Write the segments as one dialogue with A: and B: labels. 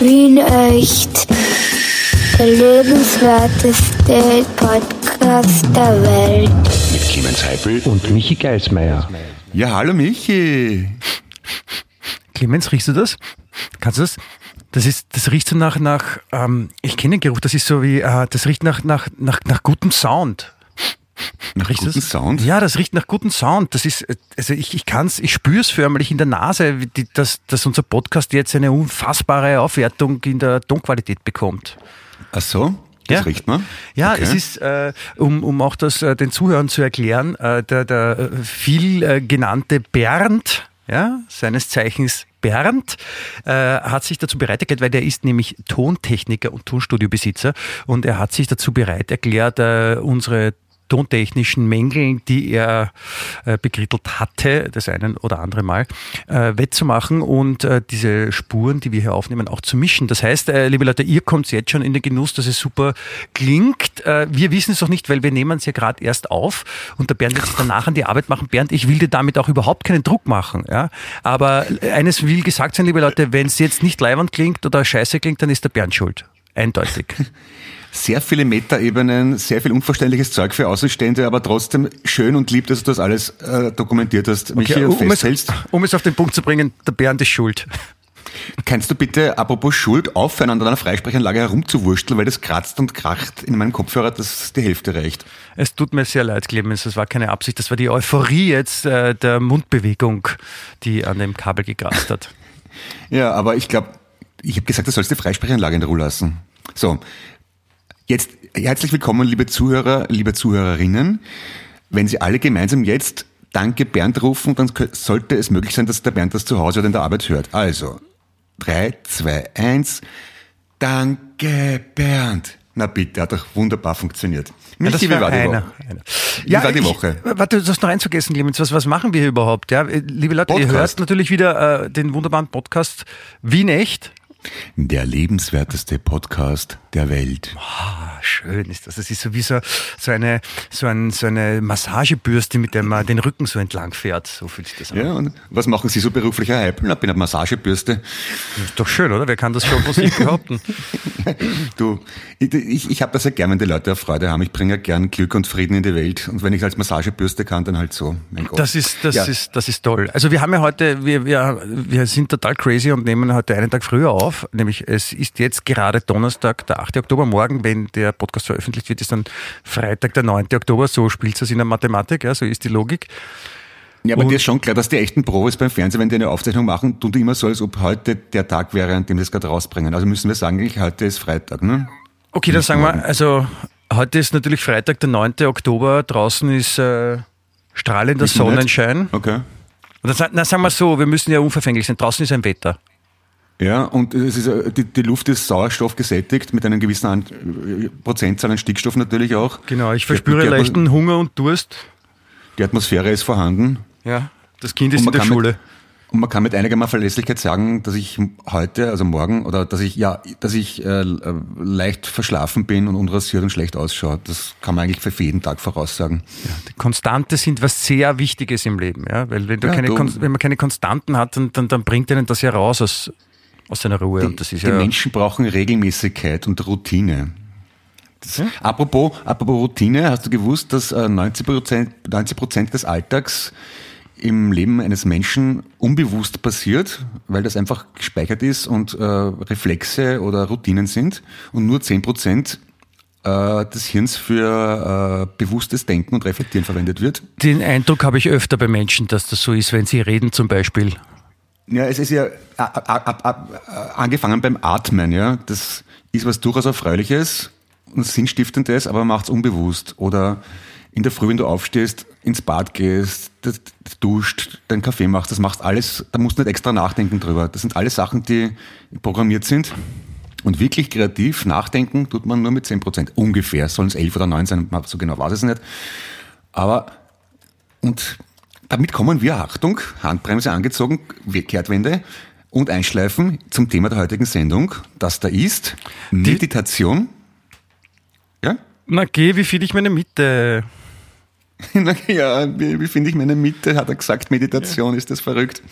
A: Wien echt. Der lebenswerteste Podcast der Welt.
B: Mit Clemens Heipel
C: und Michi Geismeier.
B: Ja, hallo Michi.
C: Clemens, riechst du das? Kannst du das? Das ist, das riecht so nach, nach, ähm, ich kenne den Geruch, das ist so wie, äh, das riecht nach, nach, nach, nach gutem Sound.
B: Nach
C: Riecht
B: guten
C: das?
B: Sound?
C: Ja, das riecht nach gutem Sound. Das ist, also ich, ich kann's, ich spür's förmlich in der Nase, die, dass, dass unser Podcast jetzt eine unfassbare Aufwertung in der Tonqualität bekommt.
B: Ach so? Das
C: Ja.
B: riecht man?
C: Ja,
B: Okay.
C: es ist, äh, um, um auch das äh, den Zuhörern zu erklären, äh, der, der äh, viel äh, genannte Bernd, ja, seines Zeichens Bernd, äh, hat sich dazu bereit erklärt, weil der ist nämlich Tontechniker und Tonstudiobesitzer und er hat sich dazu bereit erklärt, äh, unsere tontechnischen Mängeln, die er äh, bekrittelt hatte, das einen oder andere Mal, äh, wettzumachen und äh, diese Spuren, die wir hier aufnehmen, auch zu mischen. Das heißt, äh, liebe Leute, ihr kommt jetzt schon in den Genuss, dass es super klingt. Äh, wir wissen es noch nicht, weil wir nehmen es ja gerade erst auf und der Bernd wird sich danach an die Arbeit machen. Bernd, ich will dir damit auch überhaupt keinen Druck machen. Ja? Aber eines will gesagt sein, liebe Leute, wenn es jetzt nicht leibend klingt oder scheiße klingt, dann ist der Bernd schuld. Eindeutig.
B: Sehr viele Metaebenen, sehr viel unverständliches Zeug für Außenstehende, aber trotzdem schön und lieb, dass du das alles äh, dokumentiert hast, Michi,
C: Okay, um, es,
B: festhältst.
C: um es auf den Punkt zu bringen, der Bernd ist schuld.
B: Kannst du bitte, apropos Schuld, aufhören, an deiner Freisprechanlage herumzuwursteln, weil das kratzt und kracht in meinem Kopfhörer, dass die Hälfte reicht.
C: Es tut mir sehr leid, Clemens, das war keine Absicht, das war die Euphorie jetzt äh, der Mundbewegung, die an dem Kabel gegrast hat.
B: Ja, aber ich glaube, ich habe gesagt, du sollst die Freisprechanlage in Ruhe lassen. So, jetzt herzlich willkommen, liebe Zuhörer, liebe Zuhörerinnen. Wenn Sie alle gemeinsam jetzt Danke Bernd rufen, dann sollte es möglich sein, dass der Bernd das zu Hause oder in der Arbeit hört. Also, drei, zwei, eins. Danke Bernd. Na bitte, hat doch wunderbar funktioniert. Michi, wie
C: war
B: die
C: einer,
B: Woche?
C: einer.
B: Wie war die Woche?
C: Ich, warte, du hast noch eins vergessen, Clemens. Was, was machen wir hier überhaupt? Ja, liebe Leute, ihr
B: Podcast.
C: hört natürlich wieder äh, den wunderbaren Podcast Wien echt.
B: Der lebenswerteste Podcast der Welt.
C: Ah, schön ist das. Das ist so wie so, so, eine, so, ein, so eine Massagebürste, mit der man den Rücken so entlang fährt. So fühlt sich das an.
B: Ja, und was machen Sie so beruflicher Hype? Na, bin eine Massagebürste.
C: Ist doch schön, oder? Wer kann das schon von sich behaupten?
B: Du, ich, ich, ich habe das ja gern, wenn die Leute Freude haben. Ich bringe ja gern Glück und Frieden in die Welt. Und wenn ich als Massagebürste kann, dann halt so.
C: Das ist, das
B: Ja.
C: ist, das ist toll. Also wir haben ja heute, wir, wir, wir sind total crazy und nehmen heute einen Tag früher auf. Nämlich es ist jetzt gerade Donnerstag, der 8. Oktober. Morgen, wenn der Podcast veröffentlicht wird, ist dann Freitag, der 9. Oktober. So spielt es in der Mathematik, ja, so ist die Logik.
B: Ja, aber
C: Und-
B: dir ist schon klar, dass die echten Profis beim Fernsehen, wenn die eine Aufzeichnung machen, tun die immer so, als ob heute der Tag wäre, an dem sie es gerade rausbringen. Also müssen wir sagen, eigentlich heute ist Freitag, ne?
C: Okay, dann sagen wir, also heute ist natürlich Freitag, der 9. Oktober. Draußen ist äh, strahlender. Sonnenschein.
B: Okay.
C: Oder, sa- na, sagen wir so, wir müssen ja unverfänglich sein. Draußen ist ein Wetter.
B: Ja, und es ist, äh, die, die Luft ist Sauerstoff gesättigt, mit einem gewissen an, Prozentzahl an Stickstoff natürlich auch.
C: Genau, ich verspüre
B: Atmos-
C: leichten Hunger und Durst.
B: Die Atmosphäre ist vorhanden.
C: Ja, das Kind ist in der
B: kann mit-
C: Schule.
B: Und man kann mit einiger Verlässlichkeit sagen, dass ich heute, also morgen, oder dass ich, ja, dass ich äh, äh, leicht verschlafen bin und unrasiert und schlecht ausschaue. Das kann man eigentlich für jeden Tag voraussagen.
C: Die Konstante sind was sehr Wichtiges im Leben, ja, weil wenn, du
B: Ja,
C: keine,
B: du-
C: wenn man keine Konstanten hat, dann, dann, dann bringt einen das ja raus aus, aus seiner Ruhe.
B: Die,
C: und das ist
B: die
C: ja,
B: Menschen brauchen Regelmäßigkeit und Routine. Das, apropos, apropos Routine, hast du gewusst, dass äh, 90 Prozent 90 Prozent des Alltags im Leben eines Menschen unbewusst passiert, weil das einfach gespeichert ist und äh, Reflexe oder Routinen sind und nur 10 Prozent äh, des Hirns für äh, bewusstes Denken und Reflektieren verwendet wird.
C: den Eindruck habe ich öfter bei Menschen, dass das so ist, wenn sie reden zum Beispiel.
B: Ja, es ist ja a- a- a- a- angefangen beim Atmen, ja. Das ist was durchaus Erfreuliches und Sinnstiftendes, aber macht es unbewusst. Oder in der Früh, wenn du aufstehst, ins Bad gehst, duscht, deinen Kaffee machst, das machst alles, da musst du nicht extra nachdenken drüber. Das sind alles Sachen, die programmiert sind. Und wirklich kreativ nachdenken tut man nur mit 10 Prozent. Ungefähr. Sollen es 11 oder 9 sein, so genau weiß ich es nicht. Aber und damit kommen wir, Achtung, Handbremse angezogen, Kehrtwende und einschleifen zum Thema der heutigen Sendung. Das da ist Meditation. Ja?
C: Na geh, wie finde ich meine Mitte?
B: ja, wie, wie finde ich meine Mitte? Hat er gesagt, Meditation, ist das verrückt?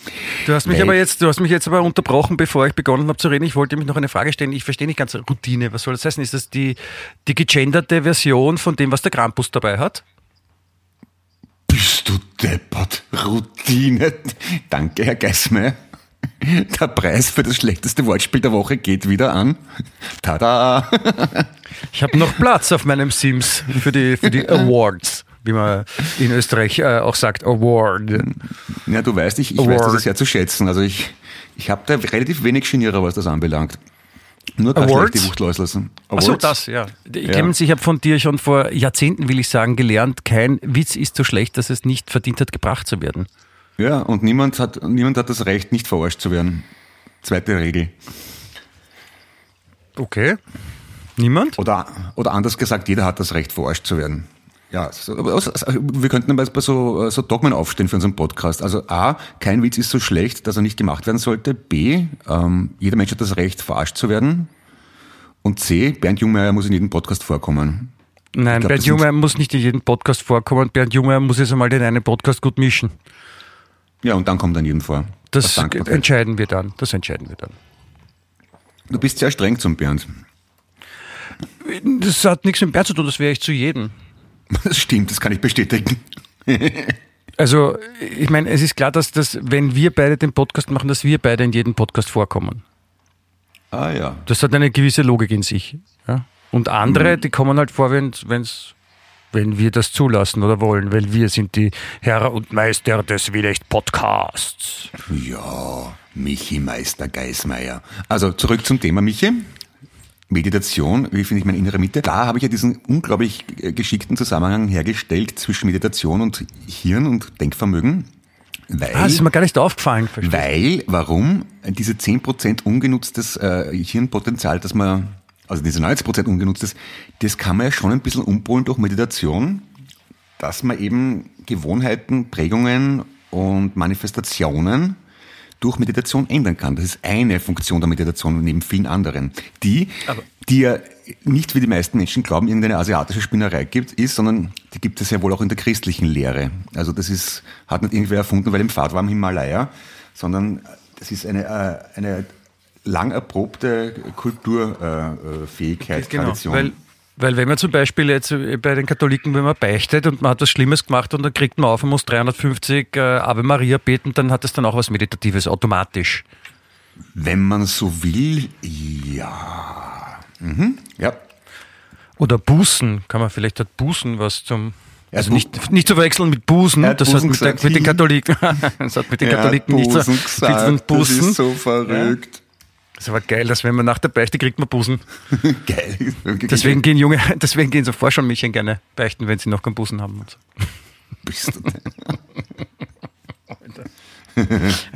C: Du hast mich
B: Weil-
C: aber jetzt, du hast mich jetzt aber unterbrochen, bevor ich begonnen habe zu reden. Ich wollte mich noch eine Frage stellen. Ich verstehe nicht ganz Routine. Was soll das heißen? Ist das die, die gegenderte Version von dem, was der Krampus dabei hat?
B: Du deppert? Routine. Danke, Herr Geismeier. Der Preis für das schlechteste Wortspiel der Woche geht wieder an. Tada!
C: Ich habe noch Platz auf meinem Sims für die, für die Awards, wie man in Österreich äh, auch sagt, Award.
B: Ja, du weißt, ich, ich
C: Award.
B: weiß das sehr zu schätzen. Also ich, ich habe da relativ wenig Genierer, was das anbelangt. Nur keine
C: Awards?
B: schlechte Wucht loslassen.
C: Ach so, das, ja. Ich
B: Ja.
C: kenne ich habe von dir schon vor Jahrzehnten, will ich sagen, gelernt, kein Witz ist so schlecht, dass es nicht verdient hat, gebracht zu werden.
B: Ja, und niemand hat, niemand hat das Recht, nicht verarscht zu werden. Zweite Regel.
C: Okay. Niemand?
B: Oder, oder anders gesagt, jeder hat das Recht, verarscht zu werden. Ja, so, aber also wir könnten bei bei so, so Dogmen aufstellen für unseren Podcast. Also A, kein Witz ist so schlecht, dass er nicht gemacht werden sollte. B, ähm, jeder Mensch hat das Recht, verarscht zu werden. Und C, Bernd Jungmeier muss in jedem Podcast vorkommen.
C: Nein,
B: glaub,
C: Bernd Jungmeier muss nicht in jedem Podcast vorkommen. Bernd Jungmeier muss jetzt einmal den einen Podcast gut mischen.
B: Ja, und dann kommt dann jedem vor.
C: Das entscheiden wir dann. Das entscheiden wir dann.
B: Du bist sehr streng zum Bernd.
C: Das hat nichts mit Bernd zu tun, das wäre ich zu jedem.
B: Das stimmt, das kann ich bestätigen.
C: Also, ich meine, es ist klar, dass das, wenn wir beide den Podcast machen, dass wir beide in jedem Podcast vorkommen.
B: Ah ja.
C: Das hat eine gewisse Logik in sich. Ja? Und andere, die kommen halt vor, wenn's, wenn's, wenn wir das zulassen oder wollen, weil wir sind die Herr und Meister des Wielecht-Podcasts.
B: Ja, Michi Meister Geismeier. Also zurück zum Thema, Michi. Meditation, wie finde ich meine innere Mitte? Da habe ich ja diesen unglaublich äh, geschickten Zusammenhang hergestellt zwischen Meditation und Hirn und Denkvermögen. Weil,
C: Ah, das ist mir gar nicht aufgefallen. verstehst du?
B: weil, warum? Diese 10% ungenutztes äh, Hirnpotenzial, das man, also diese 90% ungenutztes, das kann man ja schon ein bisschen umpolen durch Meditation, dass man eben Gewohnheiten, Prägungen und Manifestationen durch Meditation ändern kann. Das ist eine Funktion der Meditation neben vielen anderen. Die, die ja nicht wie die meisten Menschen glauben, irgendeine asiatische Spinnerei gibt, ist, sondern die gibt es ja wohl auch in der christlichen Lehre. Also das ist, hat nicht irgendwer erfunden, weil im Pfad war im Himalaya, sondern das ist eine, äh, eine lang erprobte Kulturfähigkeit,
C: Genau,
B: Tradition.
C: weil, weil wenn man zum Beispiel jetzt äh, bei den Katholiken, wenn man beichtet und man hat was Schlimmes gemacht und dann kriegt man auf und muss 350 äh, Ave Maria beten, dann hat das dann auch was Meditatives automatisch.
B: Wenn man so will, ja. Mhm, ja.
C: Oder Bußen, kann man vielleicht hat Bußen was zum... Also nicht, nicht zu verwechseln mit Busen,
B: hat
C: das hat
B: Busen
C: mit, der,
B: gesagt.
C: mit den Katholiken, das hat mit den
B: hat
C: Katholiken nicht so
B: Busen
C: viel zu tun.
B: gesagt,
C: Busen.
B: Das ist so verrückt.
C: Das ist aber geil, dass wenn man nach der Beichte kriegt man Busen.
B: Geil.
C: Deswegen gehen junge, deswegen gehen so Vorschulmädchen gerne beichten, wenn sie noch keinen Busen haben. Und so.
B: bist du.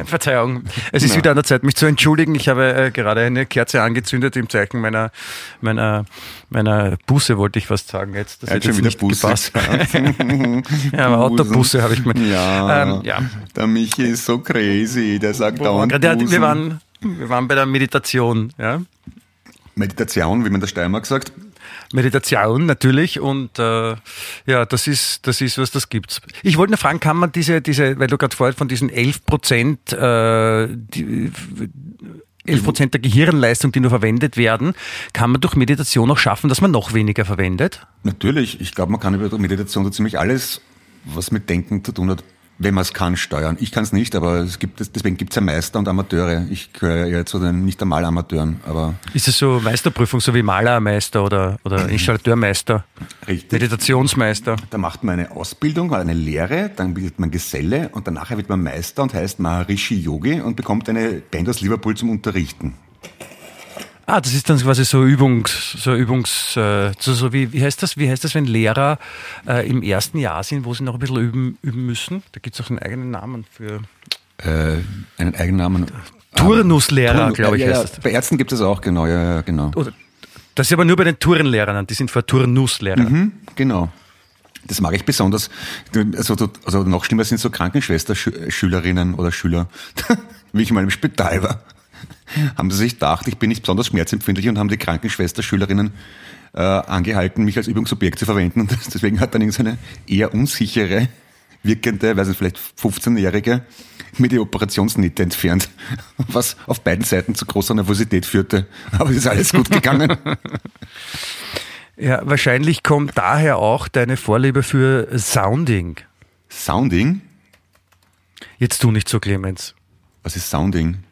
C: Verzeihung, es ist wieder an der Zeit, mich zu entschuldigen. Ich habe äh, gerade eine Kerze angezündet im Zeichen meiner, meiner, meiner Buße, wollte ich fast sagen jetzt. Das
B: Er hat schon wieder
C: nicht
B: Busse
C: gepasst. Ja, aber Autobusse habe ich gemeint.
B: Ja,
C: Ähm, ja.
B: der Michi ist so crazy, der sagt dauernd
C: wir, waren, wir waren bei der Meditation. Ja?
B: Meditation, wie man der Steiermark sagt.
C: Meditation natürlich und äh, ja, das ist, das ist was, das gibt's. Ich wollte nur fragen, kann man diese, diese, weil du gerade vorher von diesen 11 Prozent, äh, die, 11 Prozent der Gehirnleistung, die nur verwendet werden, kann man durch Meditation auch schaffen, dass man noch weniger verwendet?
B: Natürlich, ich glaube, man kann über Meditation so ziemlich alles, was mit Denken zu tun hat, wenn man es kann, steuern. Ich kann es nicht, aber es gibt es, deswegen gibt es ja Meister und Amateure. Ich gehöre ja zu den nicht einmal Amateuren, aber
C: Ist es so Meisterprüfung, so wie Malermeister oder, oder Installateurmeister,
B: richtig.
C: Meditationsmeister?
B: Da macht man eine Ausbildung, eine Lehre, dann wird man Geselle und danach wird man Meister und heißt Maharishi Yogi und bekommt eine Band aus Liverpool zum Unterrichten.
C: Ah, das ist dann quasi so Übungs, so Übungs, äh, so, so wie, wie heißt das? Wie heißt das, wenn Lehrer äh, im ersten Jahr sind, wo sie noch ein bisschen üben, üben müssen? Da gibt es auch einen eigenen Namen für
B: Äh, einen Eigennamen.
C: Turnuslehrer,
B: Turn-
C: glaube ich,
B: ja,
C: heißt das.
B: Bei Ärzten gibt es auch, genau, ja, ja genau.
C: Das ist aber nur bei den Turnlehrern, die sind vor Turnuslehrer.
B: Mhm, genau. Das mag ich besonders. Also, also noch schlimmer sind so Krankenschwester-Schülerinnen oder Schüler, wie ich mal im Spital war. Haben sie sich gedacht, ich bin nicht besonders schmerzempfindlich und haben die Krankenschwester, Schülerinnen äh, angehalten, mich als Übungsobjekt zu verwenden. Und deswegen hat dann irgendeine eher unsichere, wirkende, weiß ich, vielleicht 15-Jährige mir die Operationsnitte entfernt, was auf beiden Seiten zu großer Nervosität führte. Aber es ist alles gut gegangen.
C: Ja, wahrscheinlich kommt daher auch deine Vorliebe für Sounding.
B: Sounding?
C: Jetzt tu nicht so, Clemens.
B: Was ist Sounding?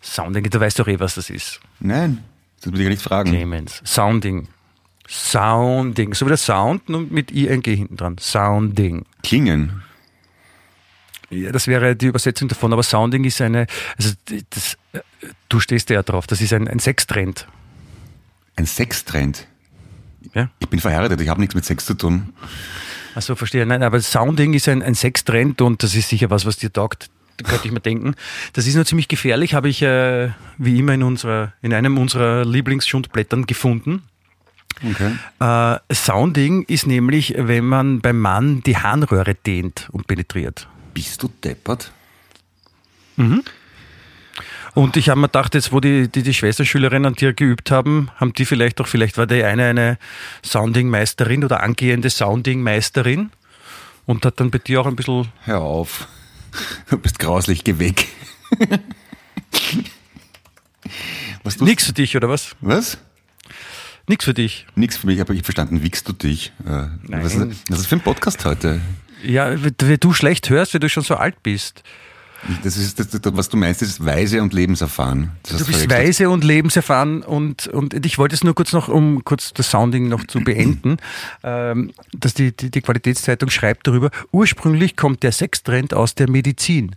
C: Sounding, du weißt doch eh, was das ist.
B: Nein, das will ich gar nicht fragen.
C: Clemens. Sounding. Sounding. So wie der Sound und mit ING hinten dran. Sounding.
B: Klingen.
C: Ja, das wäre die Übersetzung davon, aber Sounding ist eine, also das, du stehst ja drauf, das ist ein, ein Sextrend.
B: Ein Sextrend.
C: Ja?
B: Ich bin verheiratet, ich habe nichts mit Sex zu tun.
C: Achso, verstehe. Nein, aber Sounding ist ein, ein Sextrend und das ist sicher was, was dir taugt. Könnte ich mir denken. Das ist nur ziemlich gefährlich, habe ich äh, wie immer in, unserer, in einem unserer Lieblingsschundblättern gefunden.
B: Okay.
C: Äh, Sounding ist nämlich, wenn man beim Mann die Harnröhre dehnt und penetriert.
B: Bist du deppert?
C: Und ich habe mir gedacht, jetzt wo die, die, die Schwesterschülerinnen an dir geübt haben, haben die vielleicht auch, vielleicht war die eine eine Sounding-Meisterin oder angehende Sounding-Meisterin und hat dann bei dir auch ein bisschen,
B: Hör auf. Du bist grauslich, geh weg. Was du
C: nix für dich oder was?
B: Was?
C: Nix für dich.
B: Nix für mich, aber ich verstanden, wiegst du dich? Äh, Was, ist,
C: Nein.
B: was ist für ein Podcast heute?
C: Ja, wenn du schlecht hörst, weil du schon so alt bist.
B: Das ist, das, was du meinst, ist weise und lebenserfahren. Das
C: Du bist weise und lebenserfahren und, und ich wollte es nur kurz noch, um kurz das Sounding noch zu beenden, ähm, dass die, die, die Qualitätszeitung schreibt darüber, ursprünglich kommt der Sextrend aus der Medizin.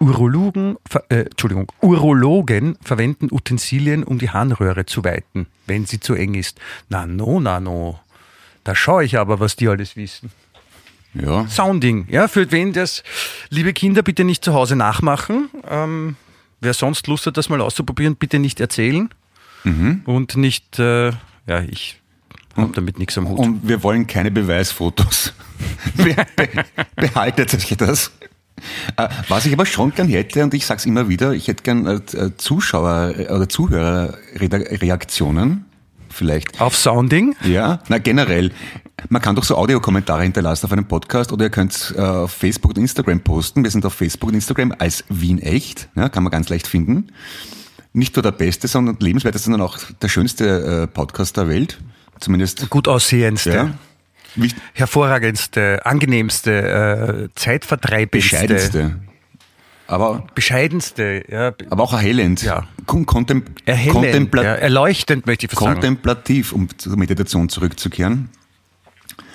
C: Urologen, äh, Entschuldigung, Urologen verwenden Utensilien, um die Harnröhre zu weiten, wenn sie zu eng ist. Na no, na no. Da schaue ich aber, was die alles wissen.
B: Ja.
C: Sounding, ja, für wen das, liebe Kinder, bitte nicht zu Hause nachmachen. Ähm, wer sonst Lust hat, das mal auszuprobieren, bitte nicht erzählen. Und nicht, äh, ja, ich habe damit nichts am Hut.
B: Und wir wollen keine Beweisfotos. Be be behaltet euch das. Äh, Was ich aber schon gern hätte, und ich sag's immer wieder, ich hätte gern äh, Zuschauer- oder Zuhörerreaktionen. Vielleicht.
C: Auf Sounding?
B: Ja, na generell. Man kann doch so Audiokommentare hinterlassen auf einem Podcast oder ihr könnt äh, auf Facebook und Instagram posten. Wir sind auf Facebook und Instagram als Wien echt, ja, kann man ganz leicht finden. Nicht nur der beste, sondern lebenswerteste, sondern auch der schönste äh, Podcast der Welt. Zumindest.
C: Gut aussehendste,
B: Ja.
C: Hervorragendste, angenehmste, äh, zeitvertreibendste,
B: bescheidenste. Aber,
C: bescheidenste, ja,
B: aber auch erhellend.
C: Ja.
B: Kon kontem
C: erhellend,
B: kontempla
C: ja, erleuchtend möchte ich fast sagen.
B: kontemplativ, um zur Meditation zurückzukehren.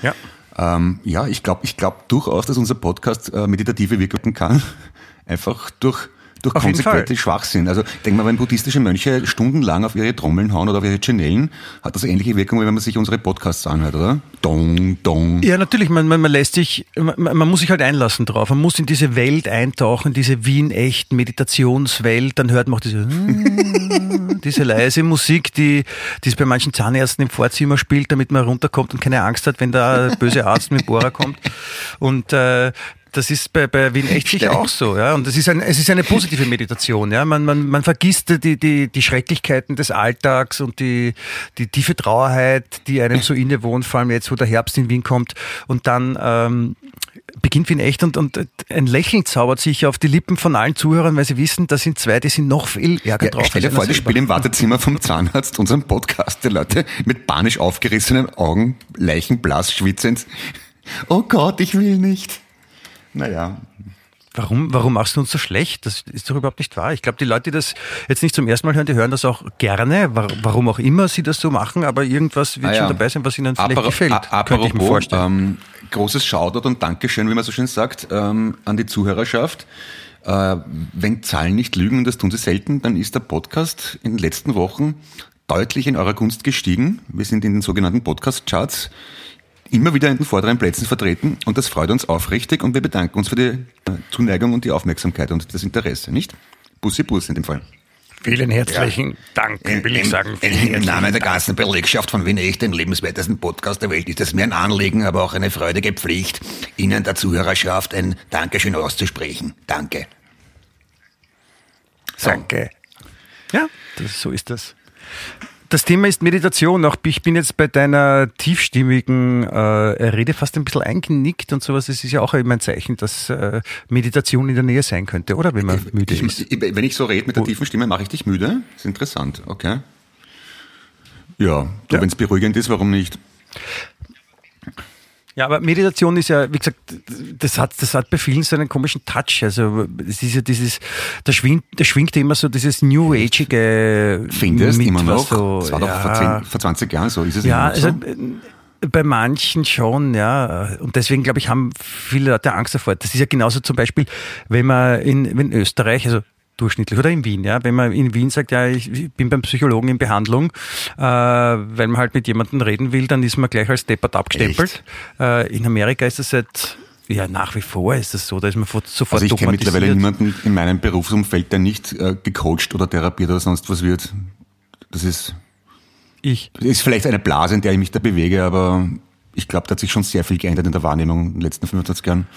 C: Ja.
B: Ähm, ja, ich glaube ich glaub durchaus, dass unser Podcast äh, meditative wirken kann. Einfach durch, durch
C: Auf.
B: Schwachsinn. Also ich denke mal, wenn buddhistische Mönche stundenlang auf ihre Trommeln hauen oder auf ihre Chanellen, hat das ähnliche Wirkung, wie wenn man sich unsere Podcasts anhört, oder? Dong, dong.
C: Ja, natürlich, man, man, man lässt sich, man, man muss sich halt einlassen drauf. Man muss in diese Welt eintauchen, diese Wien-echt Meditationswelt. Dann hört man auch diese, diese leise Musik, die, die es bei manchen Zahnärzten im Vorzimmer spielt, damit man runterkommt und keine Angst hat, wenn der böse Arzt mit Bohrer kommt. Und äh, das ist bei, bei Wien echt sicher auch so, ja. Und es ist, ein, es ist eine positive Meditation, ja. Man, man, man vergisst die, die, die Schrecklichkeiten des Alltags und die, die tiefe Trauerheit, die einem so innewohnt, vor allem jetzt, wo der Herbst in Wien kommt. Und dann ähm, beginnt Wien echt und, und ein Lächeln zaubert sich auf die Lippen von allen Zuhörern, weil sie wissen, da sind zwei, die sind noch viel ärger
B: Ja,
C: drauf.
B: stell dir vor,
C: selber.
B: spielen im Wartezimmer vom Zahnarzt unseren Podcast, die Leute mit panisch aufgerissenen Augen, leichenblass, schwitzend. Oh Gott, ich will nicht. Naja,
C: Warum, warum machst du uns so schlecht? Das ist doch überhaupt nicht wahr. Ich glaube, die Leute, die das jetzt nicht zum ersten Mal hören, die hören das auch gerne, wa- warum auch immer sie das so machen, aber irgendwas wird
B: Ah ja.
C: schon dabei sein, was ihnen vielleicht
B: Aparo-
C: gefällt.
B: a-
C: könnte ich mir vorstellen.
B: Ähm, großes Shoutout und Dankeschön, wie man so schön sagt, ähm, an die Zuhörerschaft. Äh, wenn Zahlen nicht lügen, und das tun sie selten, dann ist der Podcast in den letzten Wochen deutlich in eurer Gunst gestiegen. Wir sind in den sogenannten Podcast-Charts immer wieder in den vorderen Plätzen vertreten und das freut uns aufrichtig und wir bedanken uns für die äh, Zuneigung und die Aufmerksamkeit und das Interesse, nicht? Bussi Bus in dem Fall.
C: Vielen herzlichen Dank, will ich sagen.
B: Im Namen der
C: Dank.
B: ganzen Belegschaft von Wien Echt, den lebenswertesten Podcast der Welt, ist es mir ein Anliegen, aber auch eine freudige Pflicht, Ihnen der Zuhörerschaft ein Dankeschön auszusprechen. Danke. So,
C: Danke. Ja, das, so ist das. Das Thema ist Meditation. Auch ich bin jetzt bei deiner tiefstimmigen äh, Rede fast ein bisschen eingenickt und sowas. Es ist ja auch immer ein Zeichen, dass äh, Meditation in der Nähe sein könnte, oder? Wenn man müde
B: ich,
C: ist.
B: Ich, wenn ich so rede mit der tiefen Stimme, mache ich dich müde? Das ist interessant, okay. Ja,
C: Ja.
B: wenn es beruhigend ist, warum nicht?
C: Ja, aber Meditation ist ja, wie gesagt, das hat, das hat bei vielen so einen komischen Touch. Also es ist ja dieses, da schwingt, da schwingt immer so dieses New Ageige
B: Findest
C: mit,
B: immer noch?
C: So,
B: das war doch vor,
C: ja.
B: 10, vor 20 Jahren so, ist es
C: Ja,
B: immer noch so?
C: also bei manchen schon, ja. Und deswegen, glaube ich, haben viele Leute Angst davor. Das ist ja genauso zum Beispiel, wenn man in, wenn Österreich, also durchschnittlich oder in Wien, ja, wenn man in Wien sagt, ja, ich bin beim Psychologen in Behandlung, äh, weil man halt mit jemandem reden will, dann ist man gleich als deppert abgestempelt. Äh, in Amerika ist das seit ja, nach wie vor ist das so, da ist man fort- sofort
B: Also ich kenne mittlerweile niemanden in meinem Berufsumfeld, der nicht äh, gecoacht oder therapiert oder sonst was wird. Das ist,
C: Ich.
B: ist vielleicht eine Blase, in der ich mich da bewege, aber ich glaube, da hat sich schon sehr viel geändert in der Wahrnehmung in den letzten 25 Jahren.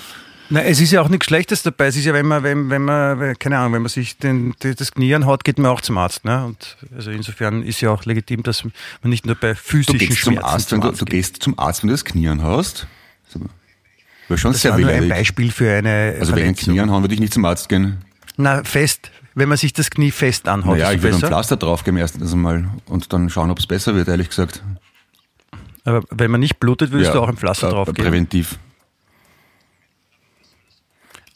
C: Na, es ist ja auch nichts Schlechtes dabei. Es ist ja, wenn man, wenn, wenn man, keine Ahnung, wenn man sich den, das Knie anhaut, geht man auch zum Arzt. Ne? Und also insofern ist ja auch legitim, dass man nicht nur bei
B: Du
C: physischen
B: gehst zum
C: Schmerzen
B: Arzt, wenn du, du
C: geht.
B: gehst zum Arzt, wenn du das Knie anhaust. Wäre schon
C: Das
B: sehr
C: nur ein. Beispiel für eine
B: Also wenn ich ein
C: Verletzung.
B: Knie anhauen, würde ich nicht zum Arzt gehen.
C: Na, fest. Wenn man sich das Knie fest anhaut,
B: Naja,
C: ist
B: ich würde ein. Pflaster draufgeben erstens einmal und dann schauen, ob es besser wird, ehrlich gesagt.
C: Aber wenn man nicht blutet, würdest du auch ein Pflaster
B: äh,
C: draufgeben.
B: Präventiv.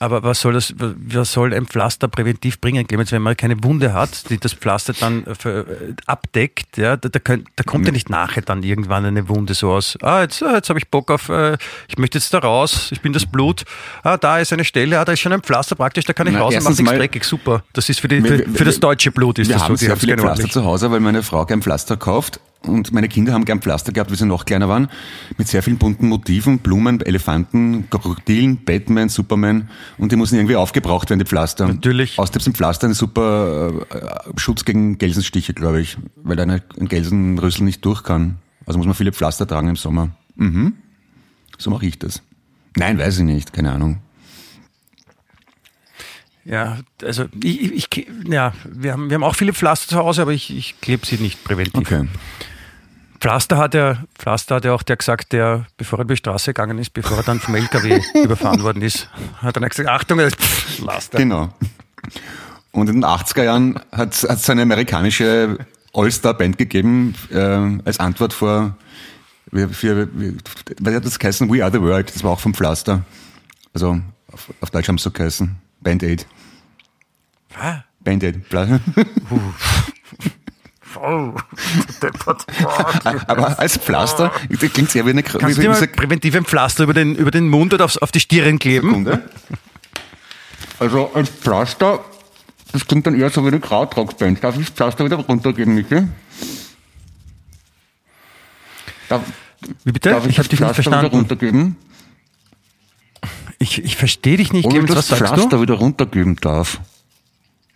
C: Aber was soll das, was soll ein Pflaster präventiv bringen, Clemens, wenn man keine Wunde hat, die das Pflaster dann äh, äh, abdeckt, ja, da, da, könnt, da kommt ja nicht nachher dann irgendwann eine Wunde so aus, ah, jetzt, ah, jetzt habe ich Bock auf, äh, ich möchte jetzt da raus, ich bin das Blut, ah, da ist eine Stelle, ah, da ist schon ein Pflaster praktisch, da kann ich
B: Na,
C: raus und mache nichts dreckig, super. Das ist für, die, für, für das deutsche Blut ist
B: Wir
C: das
B: haben
C: so,
B: sehr viele Pflaster zu Hause, weil meine Frau gern Pflaster kauft und meine Kinder haben gern Pflaster gehabt, wie sie noch kleiner waren, mit sehr vielen bunten Motiven, Blumen, Elefanten, Krokodilen, Batman, Superman und die müssen irgendwie aufgebraucht werden, die Pflaster.
C: Natürlich.
B: Außerdem sind Pflaster ein super äh, Schutz gegen Gelsenstiche, glaube ich, weil eine, ein Gelsenrüssel nicht durch kann. Also muss man viele Pflaster tragen im Sommer. Mhm. So mache ich das. Nein, weiß ich nicht, keine Ahnung.
C: Ja, also ich, ich, ich ja, wir haben, wir haben auch viele Pflaster zu Hause, aber ich, ich klebe sie nicht präventiv.
B: Okay.
C: Pflaster hat ja, Pflaster hat ja auch der gesagt, der, bevor er über die Straße gegangen ist, bevor er dann vom LKW überfahren worden ist, hat er dann gesagt, Achtung, das ist Pflaster.
B: Genau. Und in den 80er Jahren hat es eine amerikanische All-Star-Band gegeben, äh, als Antwort vor, für, für, was hat das geheißen? We Are the World, das war auch vom Pflaster. Also, auf, auf Deutsch haben sie so geheißen. Band Aid.
C: Ah,
B: Band Aid.
C: Oh, deppert.
B: Aber als Pflaster, das klingt sehr wie eine,
C: Kannst du
B: wie, wie,
C: mal
B: wie,
C: präventiv ein Pflaster über den, über den Mund oder aufs, auf die Stirn kleben?
B: Sekunde. Also als Pflaster, das klingt dann eher so wie eine Krautrock-Band. Darf ich das Pflaster wieder runtergeben, Michael? Darf,
C: Wie bitte?
B: darf ich,
C: ich habe
B: das
C: dich nicht
B: Pflaster wieder
C: verstanden.
B: runtergeben?
C: Ich, ich verstehe dich nicht,
B: Ob ich
C: Clemens,
B: das Pflaster
C: du?
B: wieder runtergeben darf?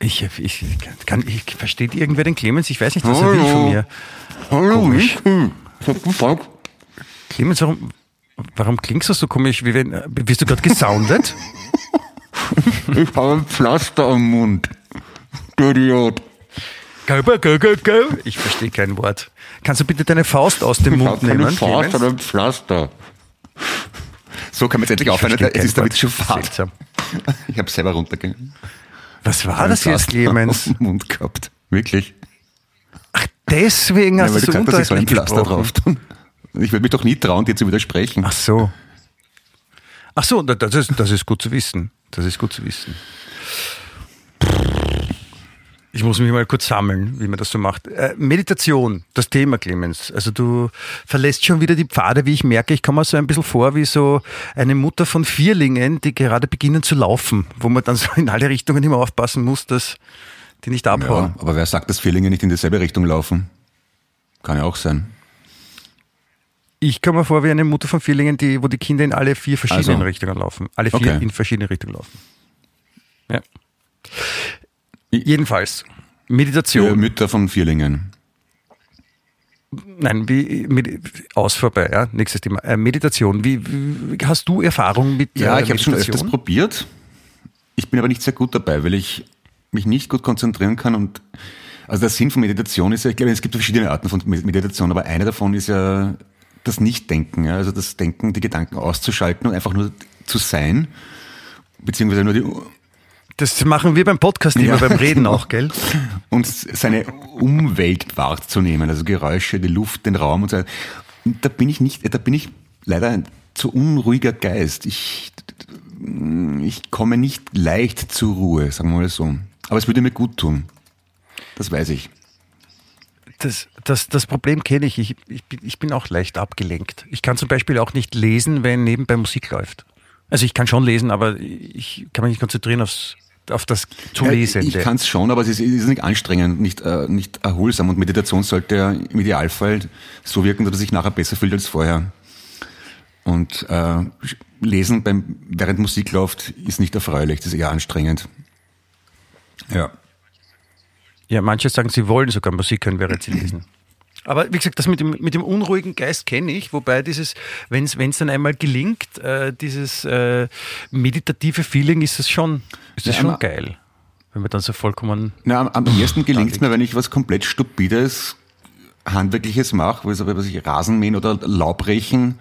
C: Ich, ich, kann, ich verstehe irgendwer den Clemens? Ich weiß nicht, was er will von mir.
B: Hallo,
C: Komisch. Clemens, warum, warum klingst du so komisch? Wie wenn, wirst du gerade gesoundet?
B: Ich habe ein Pflaster am Mund. Du Idiot.
C: Ich verstehe kein Wort. Kannst du bitte deine Faust aus dem
B: Ich
C: Mund
B: keine
C: nehmen,
B: Faust, sondern ein Pflaster. So kann man jetzt endlich aufhören. Es ist damit schon.
C: Seltsam.
B: Ich habe selber runtergehen.
C: Was war das jetzt, Clemens?
B: Mund gehabt. Wirklich.
C: Deswegen
B: Ja,
C: hast
B: weil
C: du so
B: gesagt hast, ich ein Pflaster drauf tun. Ich würde mich doch nie trauen, dir zu widersprechen.
C: Ach so. Ach so, da- das ist, das ist gut zu wissen. Das ist gut zu wissen. Ich muss mich mal kurz sammeln, wie man das so macht. Äh, Meditation, das Thema, Clemens. Also du verlässt schon wieder die Pfade, wie ich merke. Ich komme mir so ein bisschen vor wie so eine Mutter von Vierlingen, die gerade beginnen zu laufen, wo man dann so in alle Richtungen immer aufpassen muss, dass die nicht abhauen.
B: Ja, aber wer sagt, dass Vierlinge nicht in dieselbe Richtung laufen? Kann ja auch sein.
C: Ich komme mir vor wie eine Mutter von Vierlingen, die, wo die Kinder in alle vier verschiedenen
B: Also.
C: Richtungen laufen. Alle vier
B: Okay.
C: in verschiedene Richtungen laufen. Ja. Jedenfalls.
B: Für
C: Meditation.
B: Mütter von Vierlingen.
C: Nein, wie, mit, aus vorbei, ja. Nächstes Thema. Äh, Meditation. Wie, wie, hast du Erfahrung mit
B: Ja,
C: äh,
B: ich habe schon öfters probiert. Ich bin aber nicht sehr gut dabei, weil ich mich nicht gut konzentrieren kann und Also der Sinn von Meditation ist ja, ich glaube, es gibt verschiedene Arten von Meditation, aber eine davon ist ja das Nichtdenken, ja? also das Denken, die Gedanken auszuschalten und einfach nur zu sein, beziehungsweise nur die
C: das machen wir beim Podcast immer, ja, beim Reden genau. auch, gell?
B: Und seine Umwelt wahrzunehmen, also Geräusche, die Luft, den Raum und so weiter. Und da bin ich nicht, da bin ich leider ein zu unruhiger Geist. Ich, ich komme nicht leicht zur Ruhe, sagen wir mal so. Aber es würde mir gut tun. Das weiß ich.
C: Das, das, das Problem kenne ich. Ich, ich. ich bin auch leicht abgelenkt. Ich kann zum Beispiel auch nicht lesen, wenn nebenbei Musik läuft. Also ich kann schon lesen, aber ich kann mich nicht konzentrieren aufs, auf das zu lesen.
B: Ich kann es schon, aber es ist, ist nicht anstrengend, nicht, äh, nicht erholsam. Und Meditation sollte ja im Idealfall so wirken, dass er sich nachher besser fühlt als vorher. Und äh, Lesen beim, während Musik läuft ist nicht erfreulich, das ist eher anstrengend. Ja.
C: Ja, manche sagen, sie wollen sogar Musik hören, während sie lesen. Aber wie gesagt, das mit dem, mit dem unruhigen Geist kenne ich, wobei dieses, wenn es dann einmal gelingt, äh, dieses äh, meditative Feeling ist es schon, ist das ja, schon geil. Wenn man dann so vollkommen.
B: Na, am, am ersten gelingt es mir, wenn ich was komplett Stupides, Handwerkliches mache, wo was ich Rasenmähen oder Laubrechen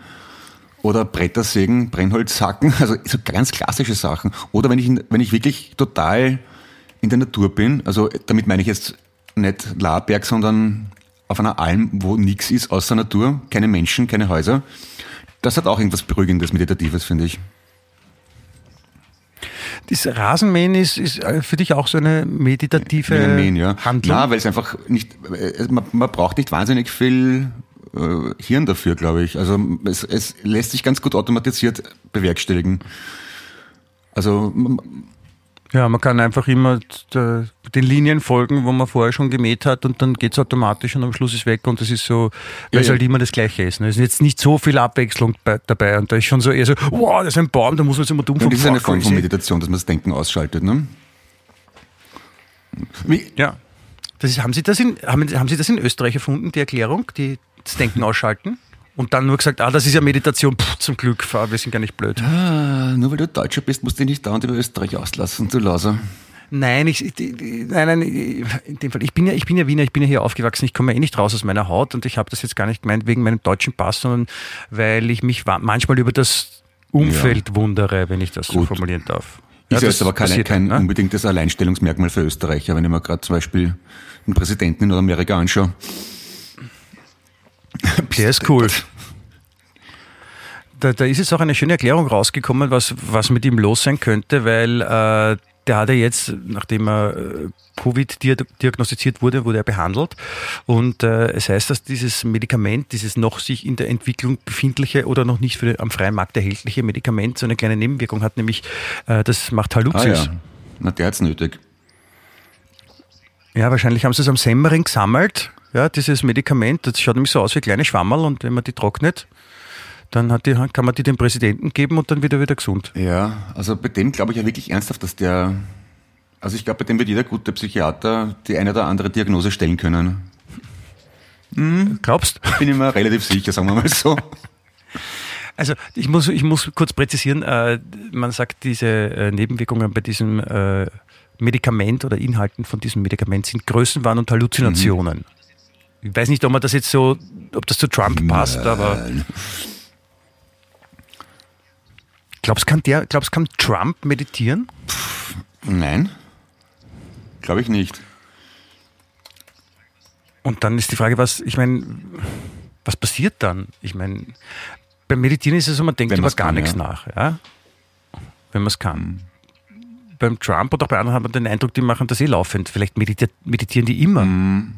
B: oder Brettersägen, Brennholzsacken, also so ganz klassische Sachen. Oder wenn ich, wenn ich wirklich total in der Natur bin, also damit meine ich jetzt nicht Laberg, sondern auf einer Alm, wo nichts ist außer Natur, keine Menschen, keine Häuser. Das hat auch irgendwas Beruhigendes, Meditatives, finde ich.
C: Das Rasenmähen ist, ist äh, für dich auch so eine meditative Mähen, ja. Handlung?
B: Ja, weil es einfach nicht, äh, man, man braucht nicht wahnsinnig viel äh, Hirn dafür, glaube ich. Also es, es lässt sich ganz gut automatisiert bewerkstelligen. Also
C: ja, man kann einfach immer den Linien folgen, wo man vorher schon gemäht hat und dann geht es automatisch und am Schluss ist weg und das ist so, weil ja, es halt immer das Gleiche ist. Ne? Es ist jetzt nicht so viel Abwechslung bei, dabei und da ist schon so eher so, wow, das ist ein Baum, da muss man sich immer dumm
B: Das ist eine Form von Meditation, dass man das Denken ausschaltet, ne?
C: Wie? Ja. Das ist, haben, Sie das in, haben, haben Sie das in Österreich erfunden, die Erklärung, die, das Denken ausschalten? Und dann nur gesagt, ah, das ist ja Meditation, Puh, zum Glück, wir sind gar nicht blöd.
B: Ah, nur weil du Deutscher bist, musst du dich nicht dauernd über Österreich auslassen, du Lauser.
C: Nein, ich, nein, nein, in dem Fall. Ich bin ja, ich bin ja Wiener, ich bin ja hier aufgewachsen. Ich komme ja eh nicht raus aus meiner Haut und ich habe das jetzt gar nicht gemeint wegen meinem deutschen Pass, sondern weil ich mich manchmal über das Umfeld ja. wundere, wenn ich das Gut. so formulieren darf.
B: Ist ja, jetzt aber kein, kein ne? unbedingtes Alleinstellungsmerkmal für Österreicher, wenn ich mir gerade zum Beispiel einen Präsidenten in Nordamerika anschaue.
C: Der ist cool. Da, da, ist jetzt auch eine schöne Erklärung rausgekommen, was, was mit ihm los sein könnte, weil äh, der hat ja jetzt, nachdem er äh, Covid diagnostiziert wurde, wurde er behandelt. Und äh, es heißt, dass dieses Medikament, dieses noch sich in der Entwicklung befindliche oder noch nicht für den, am freien Markt erhältliche Medikament so eine kleine Nebenwirkung hat, nämlich äh, das macht Hallucis. Ah,
B: ja. Na, der hat's nötig.
C: Ja, wahrscheinlich haben sie es am Semmering gesammelt, ja, dieses Medikament. Das schaut nämlich so aus wie kleine Schwammerl und wenn man die trocknet, dann die, kann man die dem Präsidenten geben und dann wird er wieder gesund.
B: Ja, also bei dem glaube ich ja wirklich ernsthaft, dass der, also ich glaube, bei dem wird jeder gute Psychiater die eine oder andere Diagnose stellen können.
C: Hm, Glaubst?
B: Bin ich mir relativ sicher, sagen wir mal so.
C: Also ich muss, ich muss kurz präzisieren, äh, man sagt, diese äh, Nebenwirkungen bei diesem äh, Medikament oder Inhalten von diesem Medikament sind Größenwahn und Halluzinationen. Mhm. Ich weiß nicht, ob man das jetzt so, ob das zu Trump passt, Nein. aber Glaubst kann der, glaubst kann Trump meditieren?
B: Pff, nein. Glaube ich nicht.
C: Und dann ist die Frage, was, ich meine, was passiert dann? Ich meine, beim Meditieren ist es so, man denkt über gar kann, nichts ja. nach, ja? Wenn man es kann. Mhm. Beim Trump oder bei anderen hat man den Eindruck, die machen das eh laufend. Vielleicht meditieren die immer. Mhm.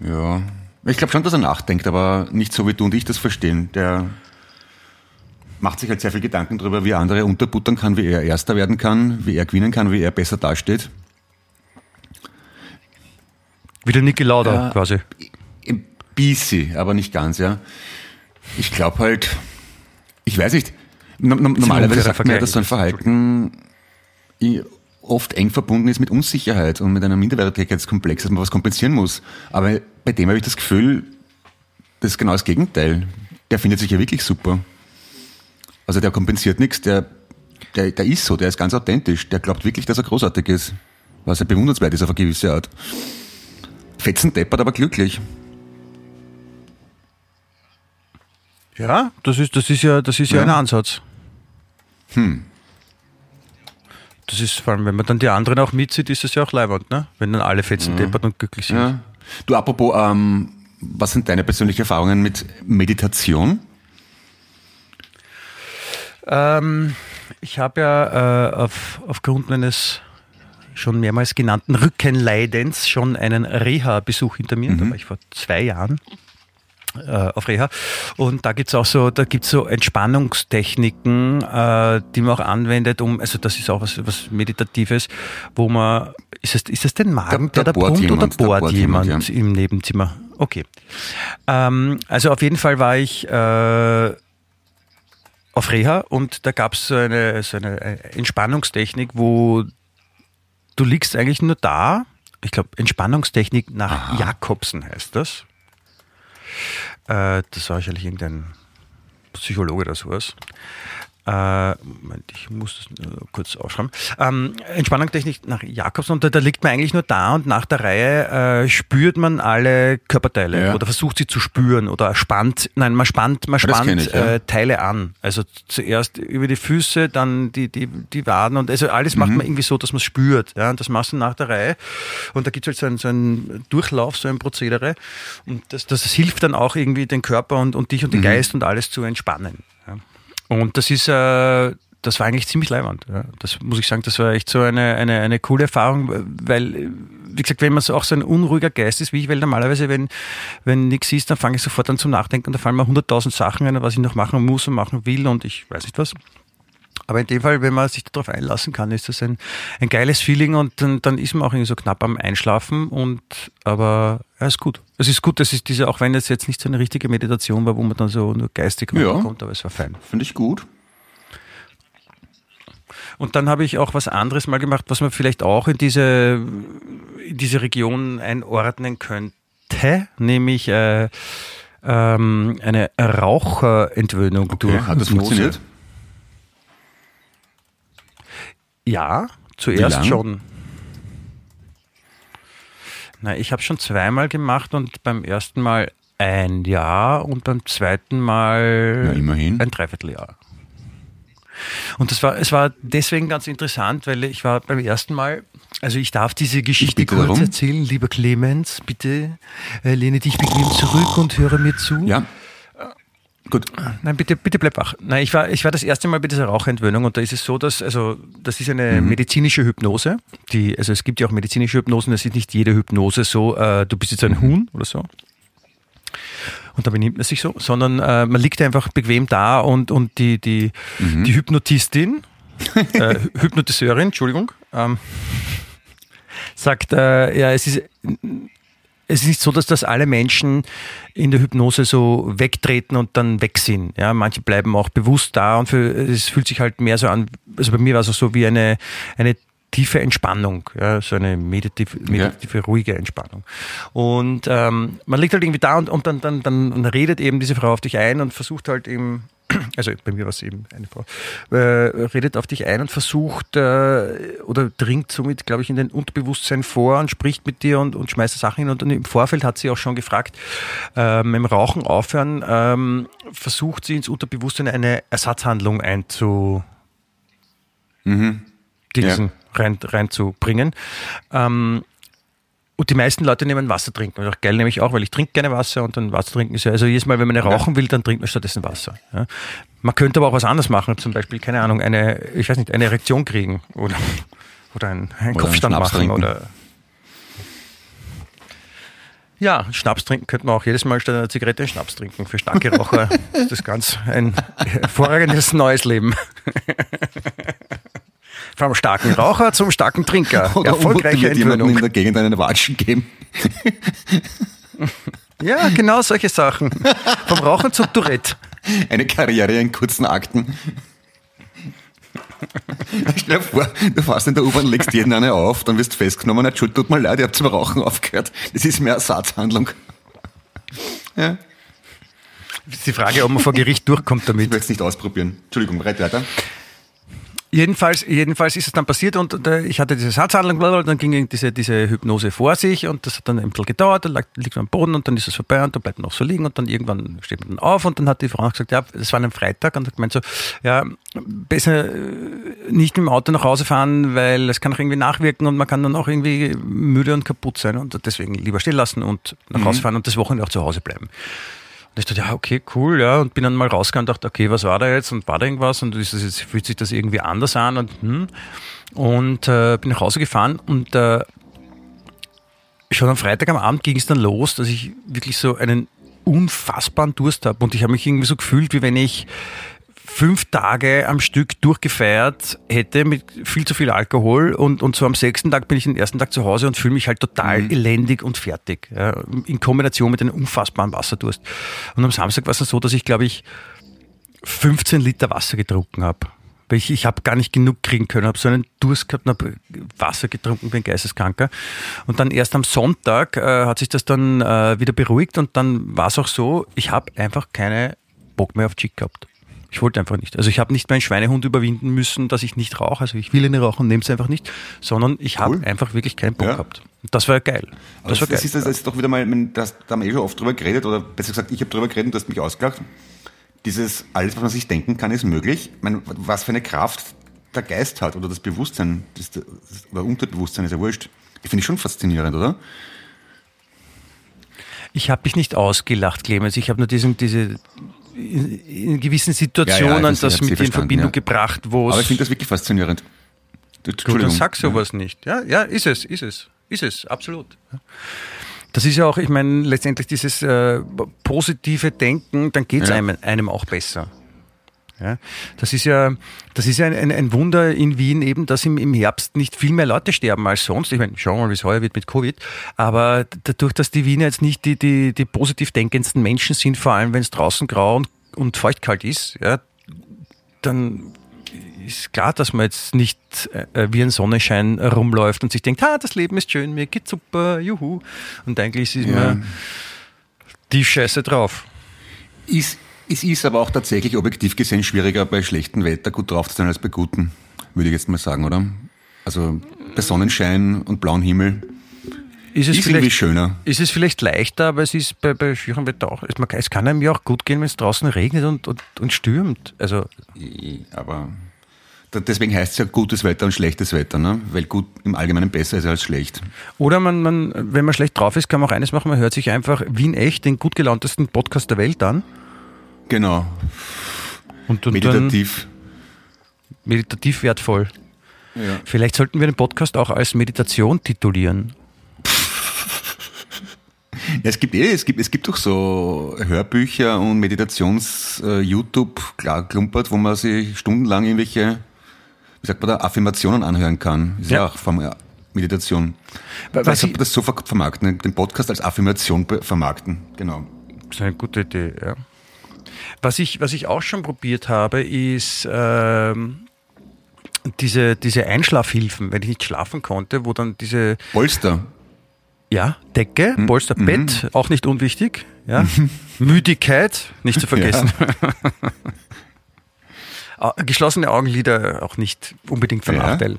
B: Ja. Ich glaube schon, dass er nachdenkt, aber nicht so wie du und ich das verstehen. Der macht sich halt sehr viel Gedanken darüber, wie er andere unterbuttern kann, wie er Erster werden kann, wie er gewinnen kann, wie er besser dasteht.
C: Wie der Niki Lauda äh, quasi.
B: Ein bisschen, aber nicht ganz, ja. Ich glaube halt, ich weiß nicht, normalerweise sagt man ja, dass so ein Verhalten oft eng verbunden ist mit Unsicherheit und mit einem Minderwertigkeitskomplex, dass man was kompensieren muss. Aber bei dem habe ich das Gefühl, das ist genau das Gegenteil. Der findet sich ja wirklich super. Also der kompensiert nichts, der, der, der ist so, der ist ganz authentisch, der glaubt wirklich, dass er großartig ist. Was ja bewundernswert ist auf eine gewisse Art. Fetzen deppert, aber glücklich.
C: Ja, das ist, das ist ja, das ist ja,
B: Ja.
C: ein Ansatz. Hm. Das ist vor allem, wenn man dann die anderen auch mitzieht, ist es ja auch leibend, ne? Wenn dann alle Fetzen deppert und glücklich sind.
B: Ja. Du, apropos, ähm, was sind deine persönlichen Erfahrungen mit Meditation?
C: Ähm, ich habe ja äh, auf, aufgrund meines schon mehrmals genannten Rückenleidens schon einen Reha-Besuch hinter mir. Da war ich vor zwei Jahren äh, auf Reha. Und da gibt's auch so, da gibt's so Entspannungstechniken, äh, die man auch anwendet, um, also das ist auch was, was Meditatives, wo man, ist es, ist es den Magen,
B: Da-
C: der
B: bohrt
C: brummt oder bohrt
B: bohrt
C: jemand,
B: jemand, ja.
C: im Nebenzimmer? Okay. Ähm, also auf jeden Fall war ich äh, auf Reha und da gab es so eine, so eine äh, Entspannungstechnik, wo du liegst eigentlich nur da. Ich glaube, Entspannungstechnik nach Jakobsen heißt das. Äh, das war wahrscheinlich irgendein Psychologe oder sowas. Äh, Moment, ich muss das kurz aufschreiben. Ähm, Entspannungstechnik nach Jakobsen und da, da liegt man eigentlich nur da und nach der Reihe äh, spürt man alle Körperteile
B: Ja.
C: oder versucht sie zu spüren oder spannt, nein, man spannt, man spannt
B: ich, ja.
C: äh, Teile an. Also zuerst über die Füße, dann die, die, die Waden und also alles macht
B: Mhm.
C: man irgendwie so, dass man es spürt. Ja, und das machst du nach der Reihe. Und da gibt es halt so einen, so einen Durchlauf, so ein Prozedere. Und das, das hilft dann auch irgendwie den Körper und, und dich und den
B: Mhm.
C: Geist und alles zu entspannen. Ja. Und das ist, äh, das war eigentlich ziemlich leibend. Ja. Das muss ich sagen, das war echt so eine, eine, eine coole Erfahrung, weil, wie gesagt, wenn man so auch so ein unruhiger Geist ist wie ich, weil normalerweise, wenn, wenn nichts ist, dann fange ich sofort an zum Nachdenken und da fallen mir hunderttausend Sachen ein, was ich noch machen muss und machen will und ich weiß nicht was. Aber in dem Fall, wenn man sich darauf einlassen kann, ist das ein, ein geiles Feeling und dann, dann ist man auch irgendwie so knapp am Einschlafen und aber ja, ist gut. Es ist gut, das ist diese, auch wenn es jetzt nicht so eine richtige Meditation war, wo man dann so nur geistig
B: Ja.
C: aber es war fein.
B: Finde ich gut.
C: Und dann habe ich auch was anderes mal gemacht, was man vielleicht auch in diese, in diese Region einordnen könnte, nämlich äh, ähm, eine Raucherentwöhnung durch
B: hat das funktioniert?
C: Ja, zuerst schon. Na, ich habe schon zweimal gemacht und beim ersten Mal ein Jahr und beim zweiten Mal
B: Ja, immerhin.
C: ein Dreivierteljahr. Und das war, es war deswegen ganz interessant, weil ich war beim ersten Mal, also ich darf diese Geschichte kurz
B: darum.
C: erzählen, lieber Clemens, bitte äh, lehne dich bequem zurück und höre mir zu.
B: Ja. Gut.
C: Nein, bitte, bitte bleib wach. Nein, ich war, ich war das erste Mal bei dieser Rauchentwöhnung und da ist es so, dass, also, das ist eine medizinische Hypnose. Die, also es gibt ja auch medizinische Hypnosen, das ist nicht jede Hypnose so, äh, du bist jetzt ein Huhn oder so. Und da benimmt man sich so, sondern äh, man liegt einfach bequem da und, und die, die, die Hypnotistin, äh, Hypnotiseurin, Entschuldigung, ähm, sagt, äh, ja, es ist es ist nicht so, dass das alle Menschen in der Hypnose so wegtreten und dann weg sind. Ja, manche bleiben auch bewusst da und für, es fühlt sich halt mehr so an, also bei mir war es auch so wie eine, eine tiefe Entspannung, ja, so eine meditative, meditative ruhige Entspannung. Und ähm, man liegt halt irgendwie da und, und dann, dann, dann redet eben diese Frau auf dich ein und versucht halt eben, also bei mir war es eben eine Frau, äh, redet auf dich ein und versucht äh, oder dringt somit, glaube ich, in den Unterbewusstsein vor und spricht mit dir und, und schmeißt Sachen hin. Und dann im Vorfeld hat sie auch schon gefragt, mit dem Rauchen aufhören, ähm, versucht sie ins Unterbewusstsein eine Ersatzhandlung einzu Dingsen rein, reinzubringen. Ähm, und die meisten Leute nehmen Wasser trinken. Und auch geil nehme ich auch, weil ich trinke gerne Wasser und dann Wasser trinken ist ja, also jedes Mal, wenn man rauchen will, dann trinkt man stattdessen Wasser. Ja. Man könnte aber auch was anderes machen, zum Beispiel, keine Ahnung, eine, ich weiß nicht, eine Erektion kriegen oder, oder einen, einen
B: Oder
C: Kopfstand
B: einen
C: machen
B: trinken.
C: oder ja, Schnaps trinken könnte man auch jedes Mal statt einer Zigarette einen Schnaps trinken. Für starke Raucher ist das ganz ein hervorragendes neues Leben. Vom starken Raucher zum starken Trinker.
B: Oder
C: Erfolgreiche
B: jemanden in
C: Entwöhnung.
B: der Gegend einen Watschen geben.
C: Ja, genau solche Sachen. Vom Rauchen zum Tourette.
B: Eine Karriere in kurzen Akten. Stell dir vor, du fährst in der U-Bahn, legst jeden eine auf, dann wirst du festgenommen, Entschuldigung, tut mir leid, ich hab zum Rauchen aufgehört. Das ist mehr Ersatzhandlung. Ja,
C: Ist die Frage, ob man vor Gericht durchkommt
B: ich
C: damit.
B: will es nicht ausprobieren. Entschuldigung, reit weiter.
C: Jedenfalls, jedenfalls ist es dann passiert und äh, ich hatte diese Satzhandlung, dann ging diese, diese Hypnose vor sich und das hat dann ein bisschen gedauert, dann lag, liegt man am Boden und dann ist es vorbei und dann bleibt man noch so liegen und dann irgendwann steht man dann auf und dann hat die Frau gesagt, ja, es war ein Freitag und hat gemeint so, ja, besser äh, nicht mit dem Auto nach Hause fahren, weil es kann auch irgendwie nachwirken und man kann dann auch irgendwie müde und kaputt sein und deswegen lieber stehen lassen und nach Hause fahren und das Wochenende auch zu Hause bleiben. Und ich dachte, ja, okay, cool, ja. Und bin dann mal rausgegangen und dachte, okay, was war da jetzt? Und war da irgendwas? Und ist das jetzt, fühlt sich das irgendwie anders an? Und, hm. und äh, bin nach Hause gefahren und äh, schon am Freitag am Abend ging es dann los, dass ich wirklich so einen unfassbaren Durst habe. Und ich habe mich irgendwie so gefühlt, wie wenn ich fünf Tage am Stück durchgefeiert hätte mit viel zu viel Alkohol und, und so am sechsten Tag bin ich den ersten Tag zu Hause und fühle mich halt total mhm. elendig und fertig. Ja, in Kombination mit einem unfassbaren Wasserdurst. Und am Samstag war es dann so, dass ich, glaube ich, 15 Liter Wasser getrunken habe. Weil ich, ich habe gar nicht genug kriegen können, habe so einen Durst gehabt und habe Wasser getrunken, bin geisteskranker. Und dann erst am Sonntag äh, hat sich das dann äh, wieder beruhigt und dann war es auch so, ich habe einfach keine Bock mehr auf Chick gehabt. Ich wollte einfach nicht. Also ich habe nicht meinen Schweinehund überwinden müssen, dass ich nicht rauche. Also ich will eine rauchen, nehme es einfach nicht, sondern ich habe einfach wirklich keinen Bock ja. gehabt. Das war geil.
B: Das, das war das geil. Ist, das ist doch wieder mal, das, da haben wir eh schon oft drüber geredet, oder besser gesagt, ich habe drüber geredet und du hast mich ausgelacht. Dieses, alles, was man sich denken kann, ist möglich. Ich meine, was für eine Kraft der Geist hat oder das Bewusstsein, das, oder Unterbewusstsein ist ja wurscht. Ich finde ich schon faszinierend, oder?
C: Ich habe dich nicht ausgelacht, Clemens. Ich habe nur diesen, diese, in, gewissen Situationen ja, ja, das mit in Verbindung ja. gebracht, wo es.
B: Aber ich finde das wirklich faszinierend.
C: Gut, dann sag sowas nicht. Ja, ja, ist es, ist es, ist es, absolut. Das ist ja auch, ich meine, letztendlich dieses äh, positive Denken, dann geht es einem, einem auch besser. Ja, das ist ja, das ist ja ein, ein, Wunder in Wien eben, dass im, im Herbst nicht viel mehr Leute sterben als sonst. Ich meine, schauen wir mal, wie es heuer wird mit Covid. Aber dadurch, dass die Wiener jetzt nicht die, die, die positiv denkendsten Menschen sind, vor allem wenn es draußen grau und, und feuchtkalt ist, ja, dann ist klar, dass man jetzt nicht äh, wie ein Sonnenschein rumläuft und sich denkt, ha, das Leben ist schön, mir geht's super, juhu. Und eigentlich ist ja. man die Scheiße drauf.
B: Ist, es ist aber auch tatsächlich objektiv gesehen schwieriger, bei schlechtem Wetter gut drauf zu sein als bei gutem, würde ich jetzt mal sagen, oder? Also bei Sonnenschein und blauem Himmel
C: ist es, ist irgendwie schöner. Ist es vielleicht leichter, aber es ist bei, bei schwierigem Wetter auch. Es kann einem ja auch gut gehen, wenn es draußen regnet und, und, und stürmt. Also
B: aber deswegen heißt es ja gutes Wetter und schlechtes Wetter, ne? weil gut im Allgemeinen besser ist als schlecht.
C: Oder man, man, wenn man schlecht drauf ist, kann man auch eines machen, man hört sich einfach Wien echt, den gut gelauntesten Podcast der Welt an
B: Genau.
C: Und, und meditativ. meditativ wertvoll. Ja. Vielleicht sollten wir den Podcast auch als Meditation titulieren.
B: Ja, es gibt eh, es gibt, es gibt doch so Hörbücher und Meditations-YouTube, äh, klar, klumpert, wo man sich stundenlang irgendwelche, wie sagt man da, Affirmationen anhören kann. Ist ja, ja auch Form, Meditation. Was ich weiß, das so vermarkten, den Podcast als Affirmation vermarkten, genau.
C: Das ist eine gute Idee, ja. Was ich, was ich auch schon probiert habe, ist ähm, diese, diese Einschlafhilfen, wenn ich nicht schlafen konnte, wo dann diese.
B: Polster.
C: Ja, Decke, hm. Polster, mhm. Bett, auch nicht unwichtig. Ja. Mhm. Müdigkeit, nicht zu vergessen. Ja. Ah, geschlossene Augenlider auch nicht unbedingt von ja. Nachteil.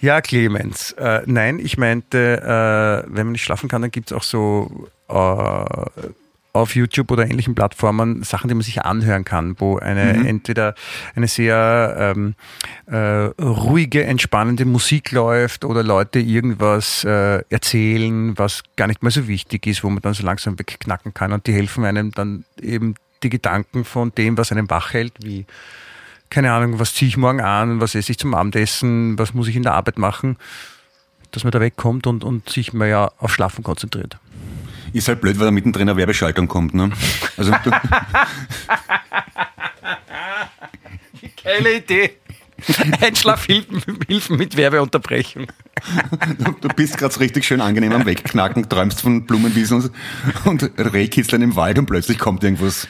C: Ja, Clemens. Äh, nein, ich meinte, äh, wenn man nicht schlafen kann, dann gibt es auch so äh, auf YouTube oder ähnlichen Plattformen Sachen, die man sich anhören kann, wo eine mhm. entweder eine sehr ähm, äh, ruhige, entspannende Musik läuft oder Leute irgendwas äh, erzählen, was gar nicht mehr so wichtig ist, wo man dann so langsam wegknacken kann und die helfen einem dann eben die Gedanken von dem, was einem wach hält, wie keine Ahnung, was ziehe ich morgen an, was esse ich zum Abendessen, was muss ich in der Arbeit machen, dass man da wegkommt und, und sich mehr auf Schlafen konzentriert.
B: Ist halt blöd, weil da mittendrin eine Werbeschaltung kommt. Ne? Also,
C: Geile Idee. Einschlafhilfen mit Werbeunterbrechung.
B: Du bist gerade so richtig schön angenehm am Wegknacken, träumst von Blumenwiesen und Rehkitzeln im Wald und plötzlich kommt irgendwas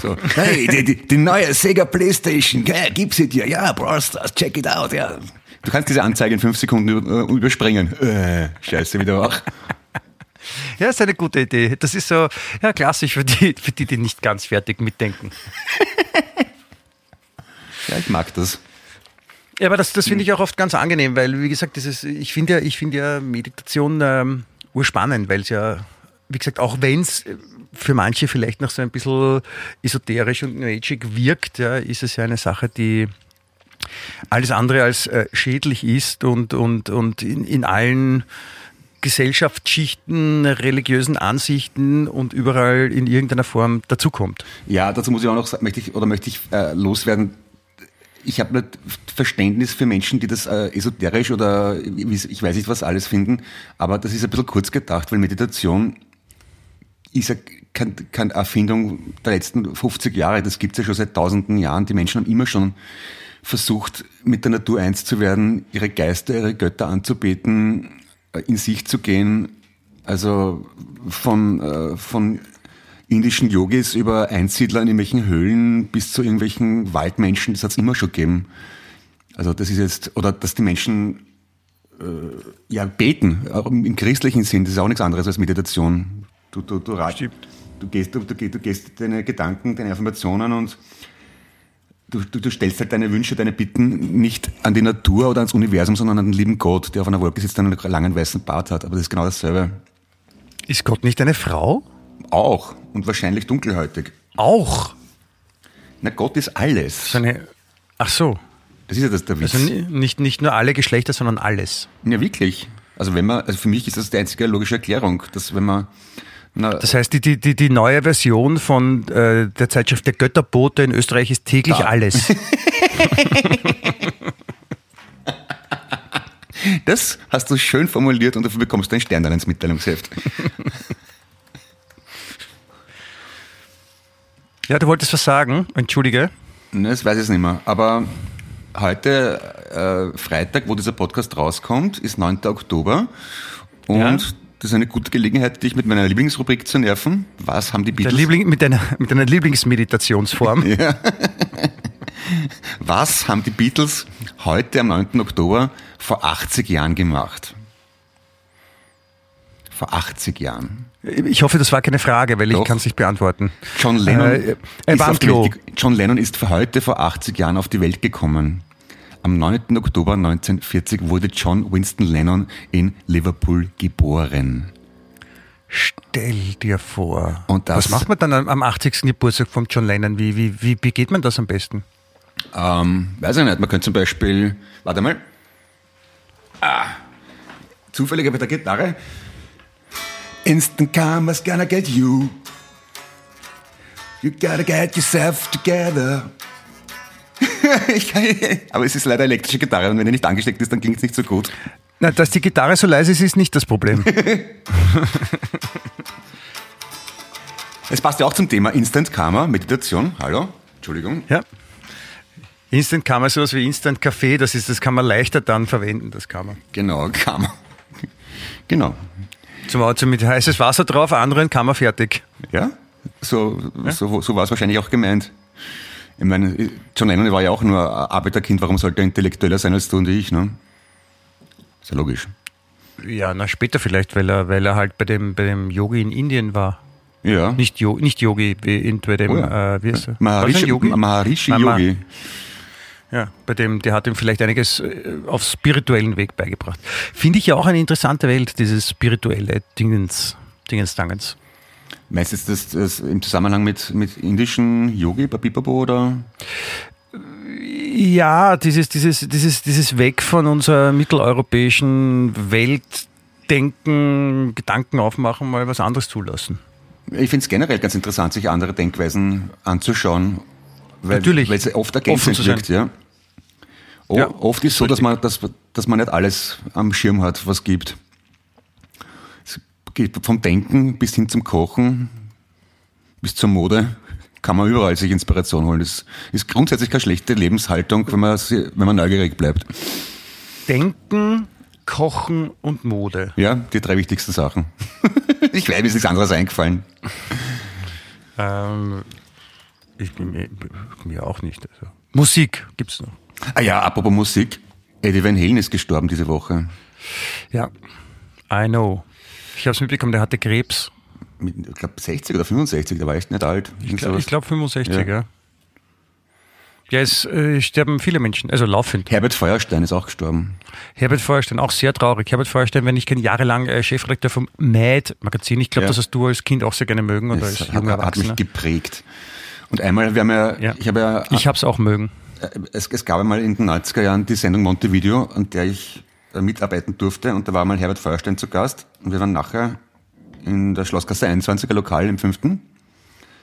B: so, hey, die, die, die neue Sega Playstation, okay, gib sie dir, ja, Brawl Stars, check it out, ja. Du kannst diese Anzeige in fünf Sekunden überspringen. Äh, scheiße, wieder wach.
C: Ja, ist eine gute Idee. Das ist so ja, klassisch für die, für die, die nicht ganz fertig mitdenken.
B: ja, ich mag das.
C: Ja, aber das, das finde ich auch oft ganz angenehm, weil, wie gesagt, dieses, ich finde ja, ich finde ja Meditation ähm, urspannend, weil es ja, wie gesagt, auch wenn es für manche vielleicht noch so ein bisschen esoterisch und neugierig wirkt, ja, ist es ja eine Sache, die alles andere als äh, schädlich ist und, und, und in, in allen Gesellschaftsschichten, religiösen Ansichten und überall in irgendeiner Form dazukommt.
B: Ja, dazu muss ich auch noch, möchte ich, oder möchte ich äh, loswerden, ich habe nicht Verständnis für Menschen, die das äh, esoterisch oder ich weiß nicht was alles finden, aber das ist ein bisschen kurz gedacht, weil Meditation ist ja keine, Erfindung der letzten 50 Jahre, das gibt es ja schon seit tausenden Jahren. Die Menschen haben immer schon versucht, mit der Natur eins zu werden, ihre Geister, ihre Götter anzubeten, in sich zu gehen. Also von, äh, von indischen Yogis über Einsiedler in irgendwelchen Höhlen bis zu irgendwelchen Waldmenschen, das hat es immer schon gegeben. Also das ist jetzt, oder dass die Menschen äh, ja beten, auch im christlichen Sinn, das ist auch nichts anderes als Meditation. Du, du, du, du, du, gehst, du, du, du gehst deine Gedanken, deine Informationen und du, du, du stellst halt deine Wünsche, deine Bitten nicht an die Natur oder ans Universum, sondern an den lieben Gott, der auf einer Wolke sitzt und einen langen weißen Bart hat. Aber das ist genau dasselbe.
C: Ist Gott nicht eine Frau?
B: Auch. Und wahrscheinlich dunkelhäutig.
C: Auch?
B: Na, Gott ist alles.
C: So eine, ach so.
B: Das ist ja das der Witz.
C: Also nicht, nicht nur alle Geschlechter, sondern alles.
B: Ja, wirklich. Also wenn man, also für mich ist das die einzige logische Erklärung, dass wenn man
C: na, das heißt, die, die, die neue Version von äh, der Zeitschrift Der Götterbote in Österreich ist täglich da. alles.
B: Das hast du schön formuliert und dafür bekommst du einen Stern dann ins Mitteilungsheft.
C: Ja, du wolltest was sagen, entschuldige.
B: Ne, das weiß ich nicht mehr. Aber heute, äh, Freitag, wo dieser Podcast rauskommt, ist 9. Oktober. Und ja. Das ist eine gute Gelegenheit, dich mit meiner Lieblingsrubrik zu nerven. Was haben die Beatles...
C: Liebling, mit, deiner, mit deiner Lieblingsmeditationsform. ja.
B: Was haben die Beatles heute am 9. Oktober vor 80 Jahren gemacht? Vor 80 Jahren.
C: Ich hoffe, das war keine Frage, weil Doch. ich kann es nicht beantworten.
B: John Lennon, äh, äh, John Lennon ist für heute vor 80 Jahren auf die Welt gekommen. Am 9. Oktober 1940 wurde John Winston Lennon in Liverpool geboren.
C: Stell dir vor. Und das, Was macht man dann am 80. Geburtstag von John Lennon? Wie, wie, wie begeht man das am besten?
B: Ähm, weiß ich nicht. Man könnte zum Beispiel, warte mal, ah, zufällig bei der Gitarre Instant karma's gonna get you. You gotta get yourself together. aber es ist leider elektrische Gitarre und wenn die nicht angesteckt ist, dann klingt es nicht so gut.
C: Na, dass die Gitarre so leise ist, ist nicht das Problem.
B: es passt ja auch zum Thema Instant Karma, Meditation. Hallo? Entschuldigung.
C: Ja. Instant Karma ist sowas wie Instant Kaffee, das ist, das kann man leichter dann verwenden, das Karma.
B: Genau, Karma. Genau.
C: Zum Auto mit heißes Wasser drauf, anderen kann man fertig.
B: Ja, so, ja? so, so war es wahrscheinlich auch gemeint. Ich meine, John Lennon war ja auch nur Arbeiterkind, warum sollte er intellektueller sein als du und ich, ne? Ist ja logisch.
C: Ja, na später vielleicht, weil er, weil er halt bei dem, bei dem Yogi in Indien war.
B: Ja.
C: Nicht, Yogi, nicht Yogi, bei dem, oh ja. äh, wie ist er?
B: Maharishi Yogi. Maharishi Yogi.
C: Ja, bei dem, der hat ihm vielleicht einiges äh, auf spirituellen Weg beigebracht. Finde ich ja auch eine interessante Welt, dieses spirituelle Dingens, Dingens
B: Meinst du das, das im Zusammenhang mit, mit indischen Yogi, Babibabo oder?
C: Ja, dieses, dieses, dieses, dieses Weg von unserer mitteleuropäischen Weltdenken, Gedanken aufmachen, mal was anderes zulassen.
B: Ich finde es generell ganz interessant, sich andere Denkweisen anzuschauen weil,
C: Natürlich.
B: Weil es oft ergänzend wirkt, ja. O, ja. Oft ist es so, dass man, dass, dass man nicht alles am Schirm hat, was gibt. Geht vom Denken bis hin zum Kochen, bis zur Mode, kann man überall sich Inspiration holen. Das ist grundsätzlich keine schlechte Lebenshaltung, wenn man, wenn man neugierig bleibt.
C: Denken, Kochen und Mode.
B: Ja, die drei wichtigsten Sachen. ich weiß, mir ist nichts anderes eingefallen.
C: Ähm, ich, mir, mir auch nicht. Also. Musik es noch.
B: Ah ja, apropos Musik. Eddie Van Halen ist gestorben diese Woche.
C: Ja, I know. Ich habe es mitbekommen, der hatte Krebs.
B: Mit, ich glaube 60 oder 65, der war echt nicht alt.
C: Ich glaube glaub 65, ja. ja. Ja, es äh, sterben viele Menschen, also laufend.
B: Herbert Feuerstein ist auch gestorben.
C: Herbert Feuerstein, auch sehr traurig. Herbert Feuerstein, wenn ich kenne, jahrelang äh, Chefredakteur vom Mad-Magazin. Ich glaube,
B: Ja.
C: das hast du als Kind auch sehr gerne mögen oder als
B: Das hat,
C: junger
B: hat mich geprägt. Und einmal, wir haben ja,
C: Ja.
B: ich habe ja,
C: Ich habe es auch mögen.
B: äh, es, es gab einmal in den 90er Jahren die Sendung Montevideo, an der ich mitarbeiten durfte. Und da war mal Herbert Feuerstein zu Gast. Und wir waren nachher in der Schlossgasse 21er Lokal im fünften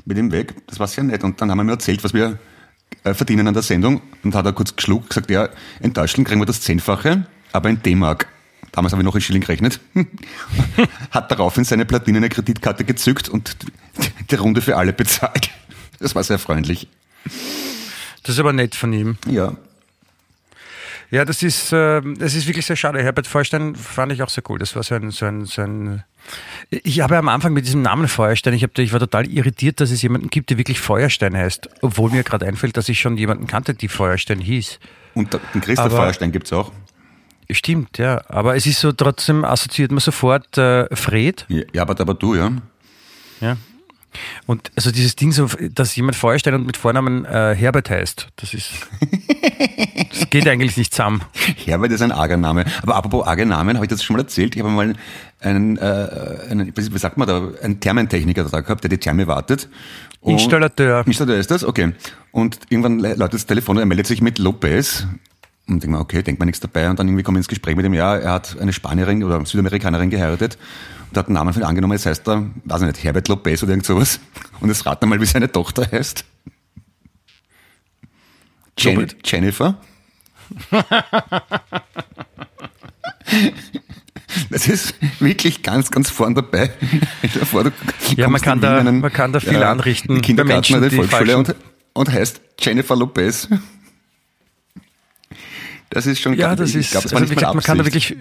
B: mit ihm weg. Das war sehr nett. Und dann haben wir mir erzählt, was wir äh, verdienen an der Sendung. Und hat er kurz geschluckt, gesagt, ja, in Deutschland kriegen wir das Zehnfache, aber in D-Mark. Damals habe ich noch in Schilling gerechnet. hat daraufhin seine platinene Kreditkarte gezückt und die Runde für alle bezahlt. Das war sehr freundlich.
C: Das ist aber nett von ihm.
B: Ja.
C: Ja, das ist, äh, das ist wirklich sehr schade. Herbert Feuerstein fand ich auch sehr cool. Das war so ein, so ein, so ein ich habe am Anfang mit diesem Namen Feuerstein, ich, hab, ich war total irritiert, dass es jemanden gibt, der wirklich Feuerstein heißt. Obwohl mir gerade einfällt, dass ich schon jemanden kannte, die Feuerstein hieß.
B: Und den Christoph
C: Aber-
B: Feuerstein gibt's auch.
C: Stimmt, ja. Aber es ist so, trotzdem assoziiert man sofort äh, Fred.
B: Ja, ja, aber, aber du, ja.
C: Ja. Und also dieses Ding, so, dass jemand Feuerstein und mit Vornamen äh, Herbert heißt, das ist. Das geht eigentlich nicht zusammen.
B: Herbert ist ein arger Name. Aber apropos arge Namen, habe ich das schon mal erzählt? Ich habe mal einen, äh, einen, wie sagt man da, einen Thermentechniker da gehabt, der die Therme wartet. Und-
C: Installateur.
B: Installateur ist das? Okay. Und irgendwann läutet das Telefon und er meldet sich mit Lopez. Und denkt man, okay, denkt man nichts dabei. Und dann irgendwie kommen wir ins Gespräch mit ihm, ja, er hat eine Spanierin oder Südamerikanerin geheiratet und hat einen Namen für ihn angenommen. Jetzt heißt er, weiß ich nicht, Herbert Lopez oder irgend sowas. Und jetzt raten wir mal, wie seine Tochter heißt. Jen. Jennifer. Das ist wirklich ganz, ganz vorn dabei. Stell dir vor, du
C: Ja, man kann da-
B: in einen,
C: man kann da viel anrichten bei
B: Kindergarten
C: Menschen,
B: oder
C: die
B: Volksschule und, und heißt Jennifer Lopez. Das ist schon
C: Ja,
B: ganz-
C: das ist, also gesagt, man kann da wirklich.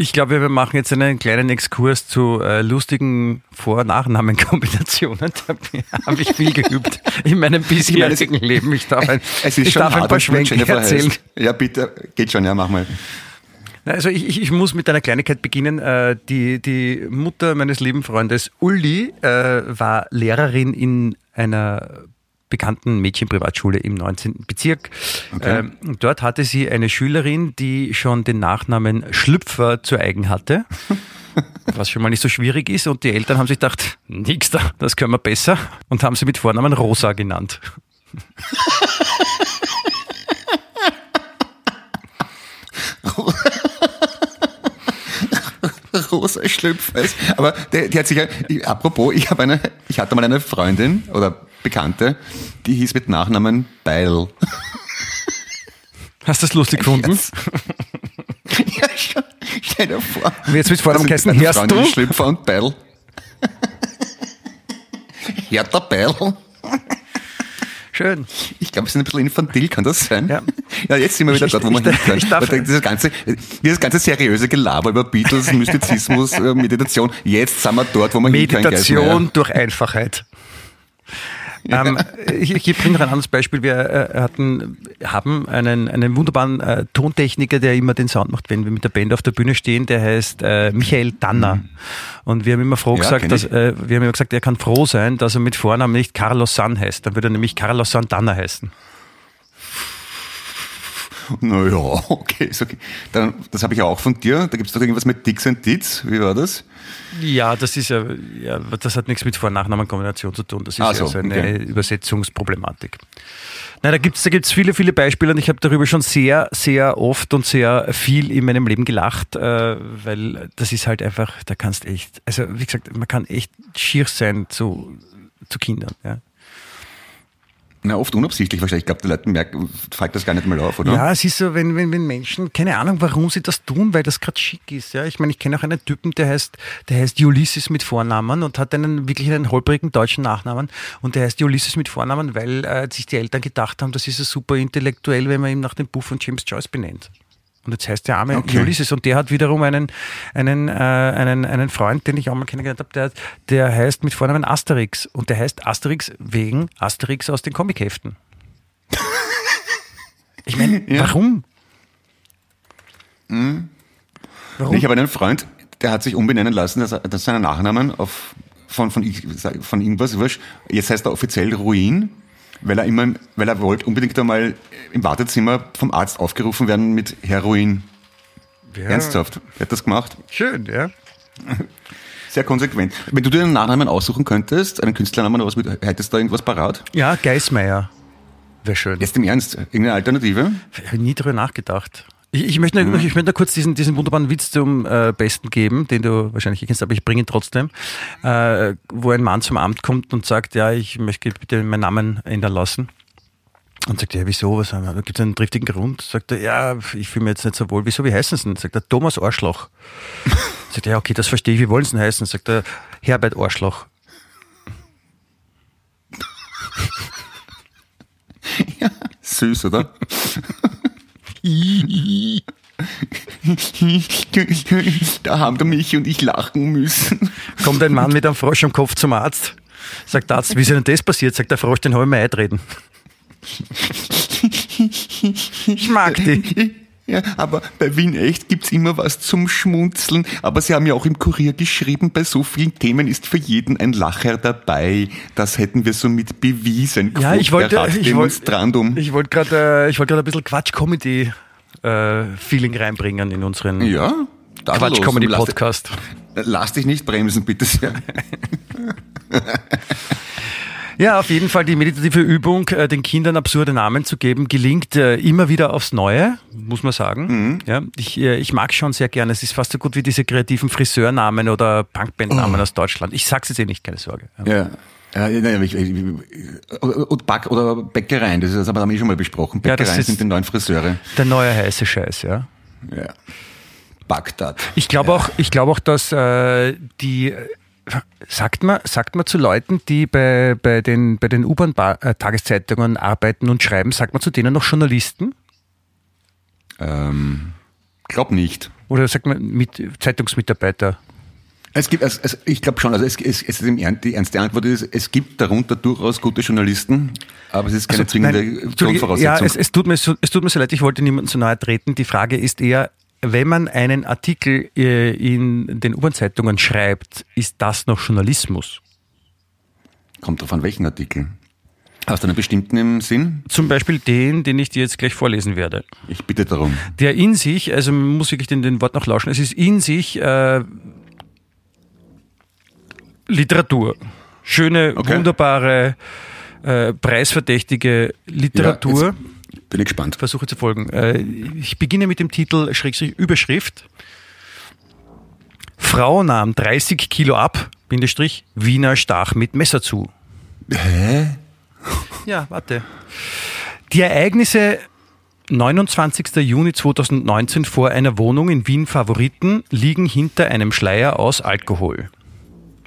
C: Ich glaube, wir machen jetzt einen kleinen Exkurs zu äh, lustigen Vor- und Nachnamenkombinationen. Da habe ich viel geübt in meinem bisherigen Leben. Ich darf ein, ich darf ein paar Schwenke erzählen.
B: Ja, bitte, geht schon, ja, mach mal.
C: Also ich, ich, ich muss mit einer Kleinigkeit beginnen. Äh, Die, die Mutter meines lieben Freundes Uli äh, war Lehrerin in einer bekannten Mädchenprivatschule im 19. Bezirk.
B: Okay.
C: Ähm, dort hatte sie eine Schülerin, die schon den Nachnamen Schlüpfer zu eigen hatte. Was schon mal nicht so schwierig ist. Und die Eltern haben sich gedacht, nix da, das können wir besser. Und haben sie mit Vornamen Rosa genannt.
B: Rosa Schlüpfeis. Aber der, die hat sich ja, ich, apropos, ich habe eine, ich hatte mal eine Freundin oder Bekannte, die hieß mit Nachnamen Beil.
C: Hast du das lustig gefunden?
B: Ja, schon. Stell dir vor.
C: Und jetzt mit Vornamen
B: Das
C: geheißen,
B: sind meine
C: hörst du?
B: Schlüpfer und Beil. Hertha Beil.
C: Schön.
B: Ich glaube, wir sind ein bisschen infantil, kann das sein?
C: Ja.
B: Ja, jetzt sind wir wieder
C: Ich-
B: dort, wo
C: ich-
B: hin können.
C: ich darf-
B: Dieses ganze, dieses ganze seriöse Gelaber über Beatles, Mystizismus, äh, Meditation, jetzt sind wir dort, wo wir hin können.
C: Meditation durch Einfachheit. ähm, ich, ich bringe noch ein anderes Beispiel. Wir äh, hatten, haben einen, einen wunderbaren äh, Tontechniker, der immer den Sound macht, wenn wir mit der Band auf der Bühne stehen. Der heißt äh, Michael Danner. Und wir haben immer froh
B: Ja,
C: gesagt, dass, äh, wir haben immer gesagt, er kann froh sein, dass er mit Vornamen nicht Carlos San heißt. Dann würde er nämlich Carlos Santana heißen.
B: Naja, okay, ist okay. Dann, das habe ich auch von dir. Da gibt es doch irgendwas mit Dix and Ditz. Wie war das?
C: Ja, das ist ja, ja, das hat nichts mit Vor- und Nachnamenkombination zu tun. Das ist
B: Ah,
C: ja
B: so,
C: so eine
B: okay.
C: Übersetzungsproblematik. Nein, da gibt's da gibt's viele, viele Beispiele und ich habe darüber schon sehr, sehr oft und sehr viel in meinem Leben gelacht, äh, weil das ist halt einfach, da kannst echt, also wie gesagt, man kann echt schier sein zu, zu Kindern. Ja.
B: Na, oft unabsichtlich wahrscheinlich. Ich glaube, die Leute merken, fällt das gar nicht mal auf, oder?
C: Ja, es ist so, wenn, wenn, wenn Menschen, keine Ahnung, warum sie das tun, weil das gerade schick ist. Ja, ich meine, ich kenne auch einen Typen, der heißt, der heißt Ulysses mit Vornamen und hat einen wirklich einen holprigen deutschen Nachnamen und der heißt Ulysses mit Vornamen, weil äh, sich die Eltern gedacht haben, das ist ja super intellektuell, wenn man ihn nach dem Buch von James Joyce benennt. Und jetzt heißt der Arme
B: Okay.
C: Ulysses und der hat wiederum einen, einen, äh, einen, einen Freund, den ich auch mal kennengelernt habe, der, der heißt mit Vornamen Asterix und der heißt Asterix wegen Asterix aus den Comicheften. Ich meine, warum? Warum?
B: Ich habe einen Freund, der hat sich umbenennen lassen, dass, dass seinen Nachnamen auf, von, von, von irgendwas, wurscht. jetzt heißt er offiziell Ruin weil er immer, weil er wollte unbedingt einmal im Wartezimmer vom Arzt aufgerufen werden mit Heroin.
C: Ja.
B: Ernsthaft. Er hat das gemacht.
C: Schön, ja.
B: Sehr konsequent. Wenn du dir einen Nachnamen aussuchen könntest, einen Künstlernamen oder was, mit- hättest du da irgendwas parat?
C: Ja, Geismeier. Wäre schön.
B: Jetzt im Ernst, irgendeine Alternative?
C: Ich habe nie drüber nachgedacht. Ich, ich, möchte, nur- ich möchte nur kurz diesen, diesen wunderbaren Witz zum äh, Besten geben, den du wahrscheinlich kennst, aber ich bringe ihn trotzdem. Äh, wo ein Mann zum Amt kommt und sagt, ja, ich möchte bitte meinen Namen ändern lassen. Und sagt, ja, wieso? Was haben wir? Gibt es einen triftigen Grund? Sagt er, ja, ich fühle mich jetzt nicht so wohl. Wieso, wie heißen Sie denn? Sagt er, Thomas Arschloch. sagt er, ja, okay, das verstehe ich. Wie wollen Sie denn heißen? Sagt er, Herbert Arschloch.
B: Süß, oder? da haben der Michi und ich lachen müssen.
C: Kommt ein Mann mit einem Frosch am Kopf zum Arzt. Sagt der Arzt, wie ist denn das passiert? Sagt der Frosch, den habe ich mir eintreten. Ich mag die.
B: Ja, aber bei Wien echt gibt's immer was zum Schmunzeln. Aber Sie haben ja auch im Kurier geschrieben, bei so vielen Themen ist für jeden ein Lacher dabei. Das hätten wir somit bewiesen.
C: Ja, ich wollte, ich wollte, ich wollte gerade, äh, ich wollte gerade ein bisschen Quatsch-Comedy-Feeling reinbringen in unseren
B: ja, los. Lass,
C: Quatsch-Comedy-Podcast.
B: lass dich nicht bremsen, bitte sehr.
C: Ja, auf jeden Fall die meditative Übung, äh, den Kindern absurde Namen zu geben, gelingt äh, immer wieder aufs Neue, muss man sagen. Ja, ich, äh, ich mag schon sehr gerne. Es ist fast so gut wie diese kreativen Friseurnamen oder Punkbandnamen aus Deutschland. Ich sag's jetzt eh nicht, keine Sorge. Ja.
B: Ja. Ja, ich, ich, und Back oder Bäckereien, das ist aber haben wir schon mal besprochen.
C: Ja, das
B: Bäckereien
C: ist-
B: sind die neuen Friseure.
C: Der neue heiße Scheiß, ja.
B: Ja. Bagdad.
C: Ich glaube auch, ich glaube auch, dass äh, die sagt man, sagt man zu Leuten, die bei, bei den, bei den U-Bahn-Tageszeitungen arbeiten und schreiben, sagt man zu denen noch Journalisten?
B: Ähm, glaub nicht.
C: Oder sagt man mit Zeitungsmitarbeiter?
B: Es gibt, es, ich glaube schon, also es, es, es ist die ernste Antwort ist, es gibt darunter durchaus gute Journalisten, aber es ist keine zwingende
C: Also, Nein, Entschuldige,
B: Grundvoraussetzung.
C: Ja, es, es, tut mir so, es tut mir so leid, ich wollte niemandem zu nahe treten. Die Frage ist eher, wenn man einen Artikel äh, in den U-Bahn-Zeitungen schreibt, ist das noch Journalismus?
B: Kommt drauf an, welchen Artikel. Hast du einen bestimmten im Sinn?
C: Zum Beispiel den, den ich dir jetzt gleich vorlesen werde.
B: Ich bitte darum.
C: Der in sich, also man muss wirklich den, den Wort noch lauschen, es ist in sich äh, Literatur. Schöne,
B: Okay.
C: wunderbare, äh, preisverdächtige Literatur.
B: Ja, bin ich gespannt.
C: Versuche zu folgen. Äh, ich beginne mit dem Titel Schrägstrich Überschrift. Frau nahm 30 Kilo ab, Bindestrich, Wiener stach mit Messer zu.
B: Hä?
C: Ja, warte. Die Ereignisse 29. Juni 2019 vor einer Wohnung in Wien Favoriten liegen hinter einem Schleier aus Alkohol.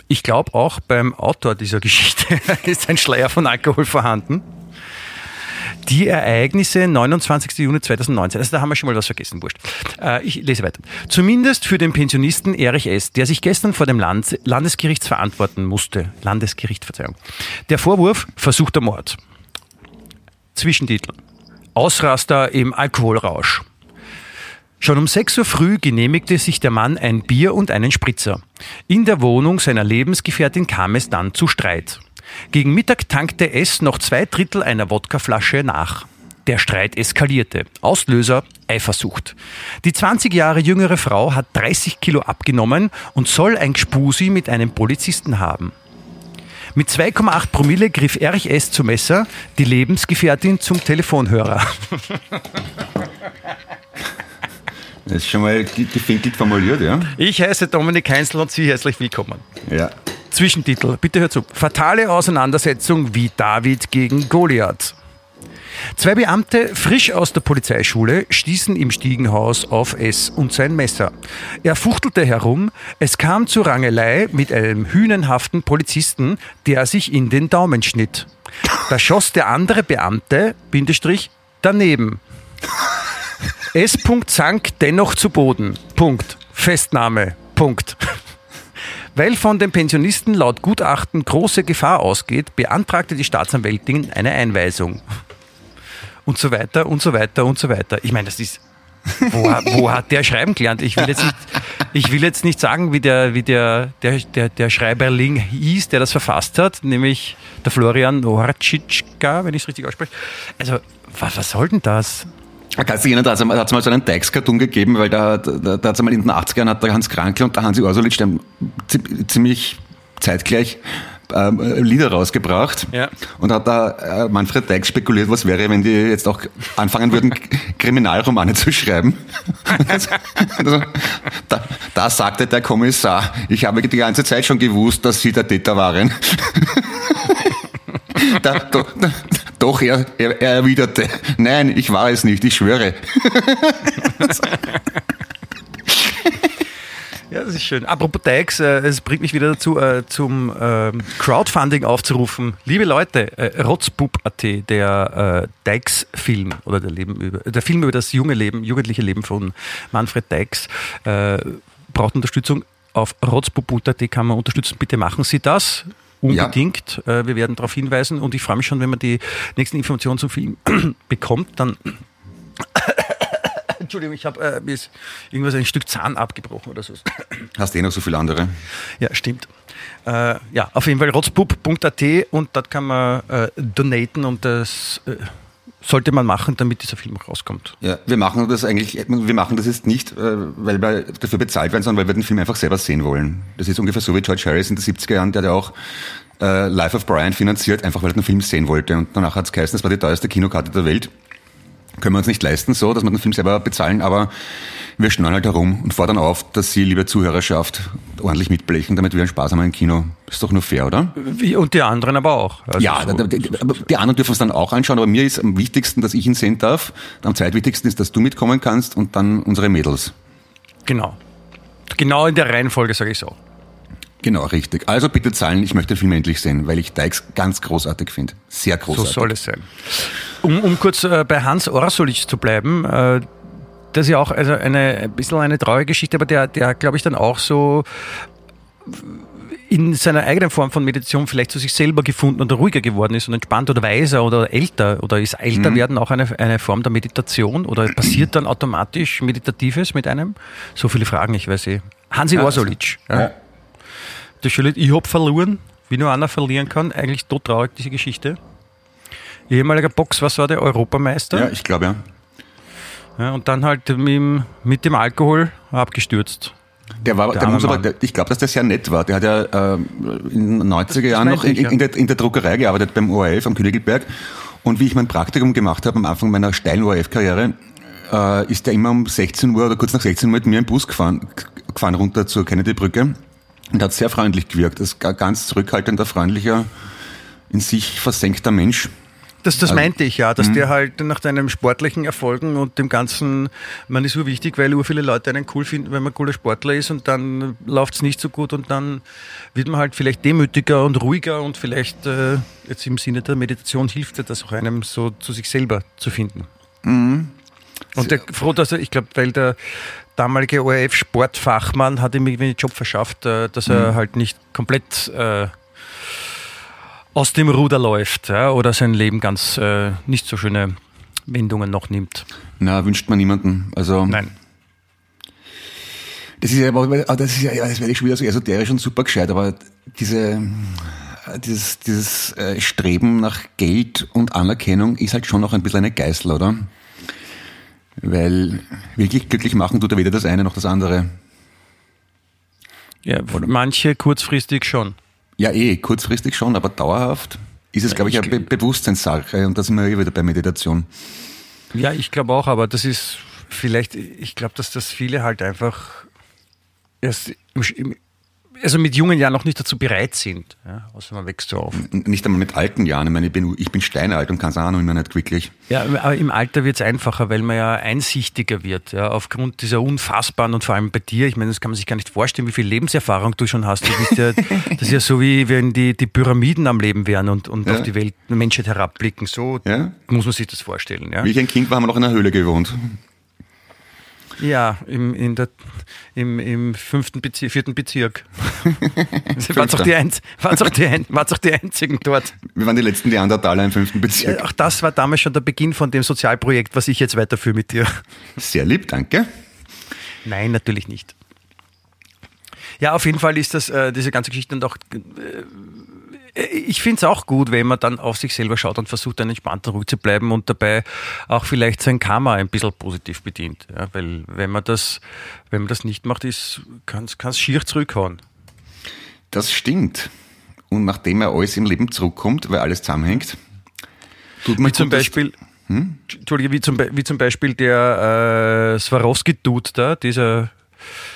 C: Ich glaube auch beim Autor dieser Geschichte ist ein Schleier von Alkohol vorhanden. Die Ereignisse 29. Juni 2019. Also da haben wir schon mal was vergessen, wurscht. Äh, ich lese weiter. Zumindest für den Pensionisten Erich S., der sich gestern vor dem Land Landesgericht verantworten musste. Landesgericht, Verzeihung. Der Vorwurf versuchter Mord. Zwischentitel. Ausraster im Alkoholrausch. Schon um 6 Uhr früh genehmigte sich der Mann ein Bier und einen Spritzer. In der Wohnung seiner Lebensgefährtin kam es dann zu Streit. Gegen Mittag tankte es noch zwei Drittel einer Wodkaflasche nach. Der Streit eskalierte. Auslöser Eifersucht. Die 20 Jahre jüngere Frau hat 30 Kilo abgenommen und soll ein Gspusi mit einem Polizisten haben. Mit 2,8 Promille griff Erich S. zum Messer, die Lebensgefährtin zum Telefonhörer.
B: Das ist schon mal ge- gefinkelt formuliert, ja?
C: Ich heiße Dominik Heinzel und Sie herzlich willkommen.
B: Ja.
C: Zwischentitel, bitte hört zu. Fatale Auseinandersetzung wie David gegen Goliath. Zwei Beamte, frisch aus der Polizeischule, stießen im Stiegenhaus auf S und sein Messer. Er fuchtelte herum, es kam zur Rangelei mit einem hünenhaften Polizisten, der sich in den Daumen schnitt. Da schoss der andere Beamte, Bindestrich, daneben. S. sank dennoch zu Boden. Punkt. Festnahme. Punkt. Weil von dem Pensionisten laut Gutachten große Gefahr ausgeht, beantragte die Staatsanwältin eine Einweisung. Und so weiter und so weiter und so weiter. Ich meine, das ist. Wo, wo hat der schreiben gelernt? Ich will jetzt nicht. Ich will jetzt nicht sagen, wie der, wie der, der, der, der Schreiberling hieß, der das verfasst hat, nämlich der Florian Horcitschka, wenn ich es richtig ausspreche. Also, was, was soll denn das?
B: Kannst du erinnern, da hat es mal so einen Teix-Cartoon gegeben, weil da, da, da hat es mal in den 80ern hat der Hans Krankl und der Hansi Orsolitsch ziemlich zeitgleich ähm, Lieder rausgebracht
C: Ja.
B: und hat da äh, Manfred Deck spekuliert, was wäre, wenn die jetzt auch anfangen würden, Kriminalromane zu schreiben. also, da, da sagte der Kommissar, ich habe die ganze Zeit schon gewusst, dass Sie der Täter waren. da, da, doch, er, er, er erwiderte, nein, ich war es nicht, ich schwöre.
C: Ja, das ist schön. Apropos Dykes, äh, es bringt mich wieder dazu, äh, zum ähm, Crowdfunding aufzurufen. Liebe Leute, äh, Rotzbub.at, der äh, Dykes-Film oder der, Leben über, der Film über das junge Leben, jugendliche Leben von Manfred Dykes, äh, braucht Unterstützung. Auf rotzbub.at kann man unterstützen. Bitte machen Sie das. Unbedingt. Äh, wir werden darauf hinweisen und ich freue mich schon, wenn man die nächsten Informationen zum Film bekommt, dann Entschuldigung, ich habe äh, mir ist irgendwas ein Stück Zahn abgebrochen oder so.
B: Hast eh noch so viele andere.
C: Ja, stimmt. Äh, ja, auf jeden Fall rotzpub.at und dort kann man äh, donaten und das äh, sollte man machen, damit dieser Film rauskommt.
B: Ja, wir machen das eigentlich, wir machen das jetzt nicht, äh, weil wir dafür bezahlt werden, sondern weil wir den Film einfach selber sehen wollen. Das ist ungefähr so wie George Harris in den 70er Jahren, der hat ja auch äh, Life of Brian finanziert, einfach weil er den Film sehen wollte. Und danach hat es geheißen, das war die teuerste Kinokarte der Welt. Können wir uns nicht leisten, so, dass wir den Film selber bezahlen, aber wir schnallen halt herum und fordern auf, dass Sie, liebe Zuhörerschaft, ordentlich mitblechen, damit wir einen Spaß haben im Kino. Ist doch nur fair, oder?
C: Wie, und die anderen aber auch. Also
B: ja,
C: so,
B: die, die, anderen dürfen es dann auch anschauen, aber mir ist am wichtigsten, dass ich ihn sehen darf. Am zweitwichtigsten ist, dass du mitkommen kannst und dann unsere Mädels.
C: Genau. Genau in der Reihenfolge sage ich so.
B: Genau, richtig. Also bitte zahlen, ich möchte den Film endlich sehen, weil ich Dykes ganz großartig finde. Sehr
C: So
B: großartig.
C: soll es sein. Um, um kurz äh, bei Hans Orsolitsch zu bleiben, äh, das ist ja auch also eine, ein bisschen eine traurige Geschichte, aber der, der glaube ich, dann auch so in seiner eigenen Form von Meditation vielleicht zu sich selber gefunden und ruhiger geworden ist und entspannt oder weiser oder älter oder ist älter werden auch eine, eine Form der Meditation oder passiert dann automatisch Meditatives mit einem? So viele Fragen, ich weiß eh. Hansi Orsolitsch. Ja. Schöne, ich hab verloren, wie nur einer verlieren kann. Eigentlich todtraurig, diese Geschichte. Ehemaliger Box, was war der? Europameister.
B: Ja, ich glaube ja.
C: Ja, und dann halt mit, dem- mit dem Alkohol abgestürzt.
B: Der war,
C: Der
B: der, muss aber, der, ich glaube, dass der sehr nett war. Der hat ja ähm, in den 90er Jahren noch in, in, der, in der Druckerei gearbeitet beim ORF am Königelberg. Und wie ich mein Praktikum gemacht habe am Anfang meiner steilen ORF-Karriere, äh, ist der immer um 16 Uhr oder kurz nach 16 Uhr mit mir im Bus gefahren, gefahren runter zur Kennedy-Brücke und hat sehr freundlich gewirkt. Das ist ein ganz zurückhaltender, freundlicher, in sich versenkter Mensch.
C: Das, das
B: Also-
C: meinte ich ja, dass der halt nach deinem sportlichen Erfolgen und dem Ganzen, man ist so wichtig, weil ur viele Leute einen cool finden, wenn man cooler Sportler ist und dann läuft es nicht so gut und dann wird man halt vielleicht demütiger und ruhiger und vielleicht äh, jetzt im Sinne der Meditation hilft dir das auch einem so zu sich selber zu finden. Und der, froh, dass er, ich glaube, weil der damalige ORF-Sportfachmann hat ihm irgendwie einen Job verschafft, äh, dass er halt nicht komplett äh, aus dem Ruder läuft ja, oder sein Leben ganz äh, nicht so schöne Wendungen noch nimmt.
B: Na, wünscht man niemanden. Also,
C: Nein.
B: Das ist ja, das ist ja, das werde ich schon wieder so esoterisch und super gescheit, aber diese, dieses, dieses äh, Streben nach Geld und Anerkennung ist halt schon noch ein bisschen eine Geißel, oder? Weil wirklich glücklich machen tut er weder das eine noch das andere.
C: Ja, manche kurzfristig schon.
B: Ja, eh, kurzfristig schon, aber dauerhaft ist es, glaube ich,
C: ich
B: eine Be Bewusstseinssache und da sind wir ja wieder bei Meditation.
C: Ja, ich glaube auch, aber das ist vielleicht, ich glaube, dass das viele halt einfach erst im, im, also mit jungen Jahren noch nicht dazu bereit sind. Ja, außer man wächst so auf.
B: Nicht einmal mit alten Jahren. Ich meine, ich bin, ich bin steinalt und kann es auch noch immer nicht glücklich.
C: Ja, aber im Alter wird es einfacher, weil man ja einsichtiger wird, ja, aufgrund dieser unfassbaren und vor allem bei dir, ich meine, das kann man sich gar nicht vorstellen, wie viel Lebenserfahrung du schon hast. Du ja, das ist ja so wie wenn die, die Pyramiden am Leben wären und, und
B: Ja.
C: auf die Welt, Menschheit herabblicken. So muss man sich das vorstellen.
B: Wie ich ein Kind war, haben wir noch in einer Höhle gewohnt.
C: Ja im, in der, im, im fünften Bezirk, vierten Bezirk. Waren auch die, Einz- waren's auch die, Ein- auch die einzigen dort.
B: Wir waren die letzten Neandertaler im fünften Bezirk.
C: Ja, auch das war damals schon der Beginn von dem Sozialprojekt, was ich jetzt weiterführe mit dir.
B: Sehr lieb, danke.
C: Nein, natürlich nicht. Ja, auf jeden Fall ist das, äh, diese ganze Geschichte und auch, äh, ich finde es auch gut, wenn man dann auf sich selber schaut und versucht, dann entspannt ruhig zu bleiben und dabei auch vielleicht sein Karma ein bisschen positiv bedient. Ja, weil wenn man das, wenn man das nicht macht, kann es schier zurückhauen.
B: Das stimmt. Und nachdem er alles im Leben zurückkommt, weil alles zusammenhängt,
C: tut man wie zum Beispiel, hm? Entschuldige, wie zum, wie zum Beispiel der äh, Swarovski-Dude da, dieser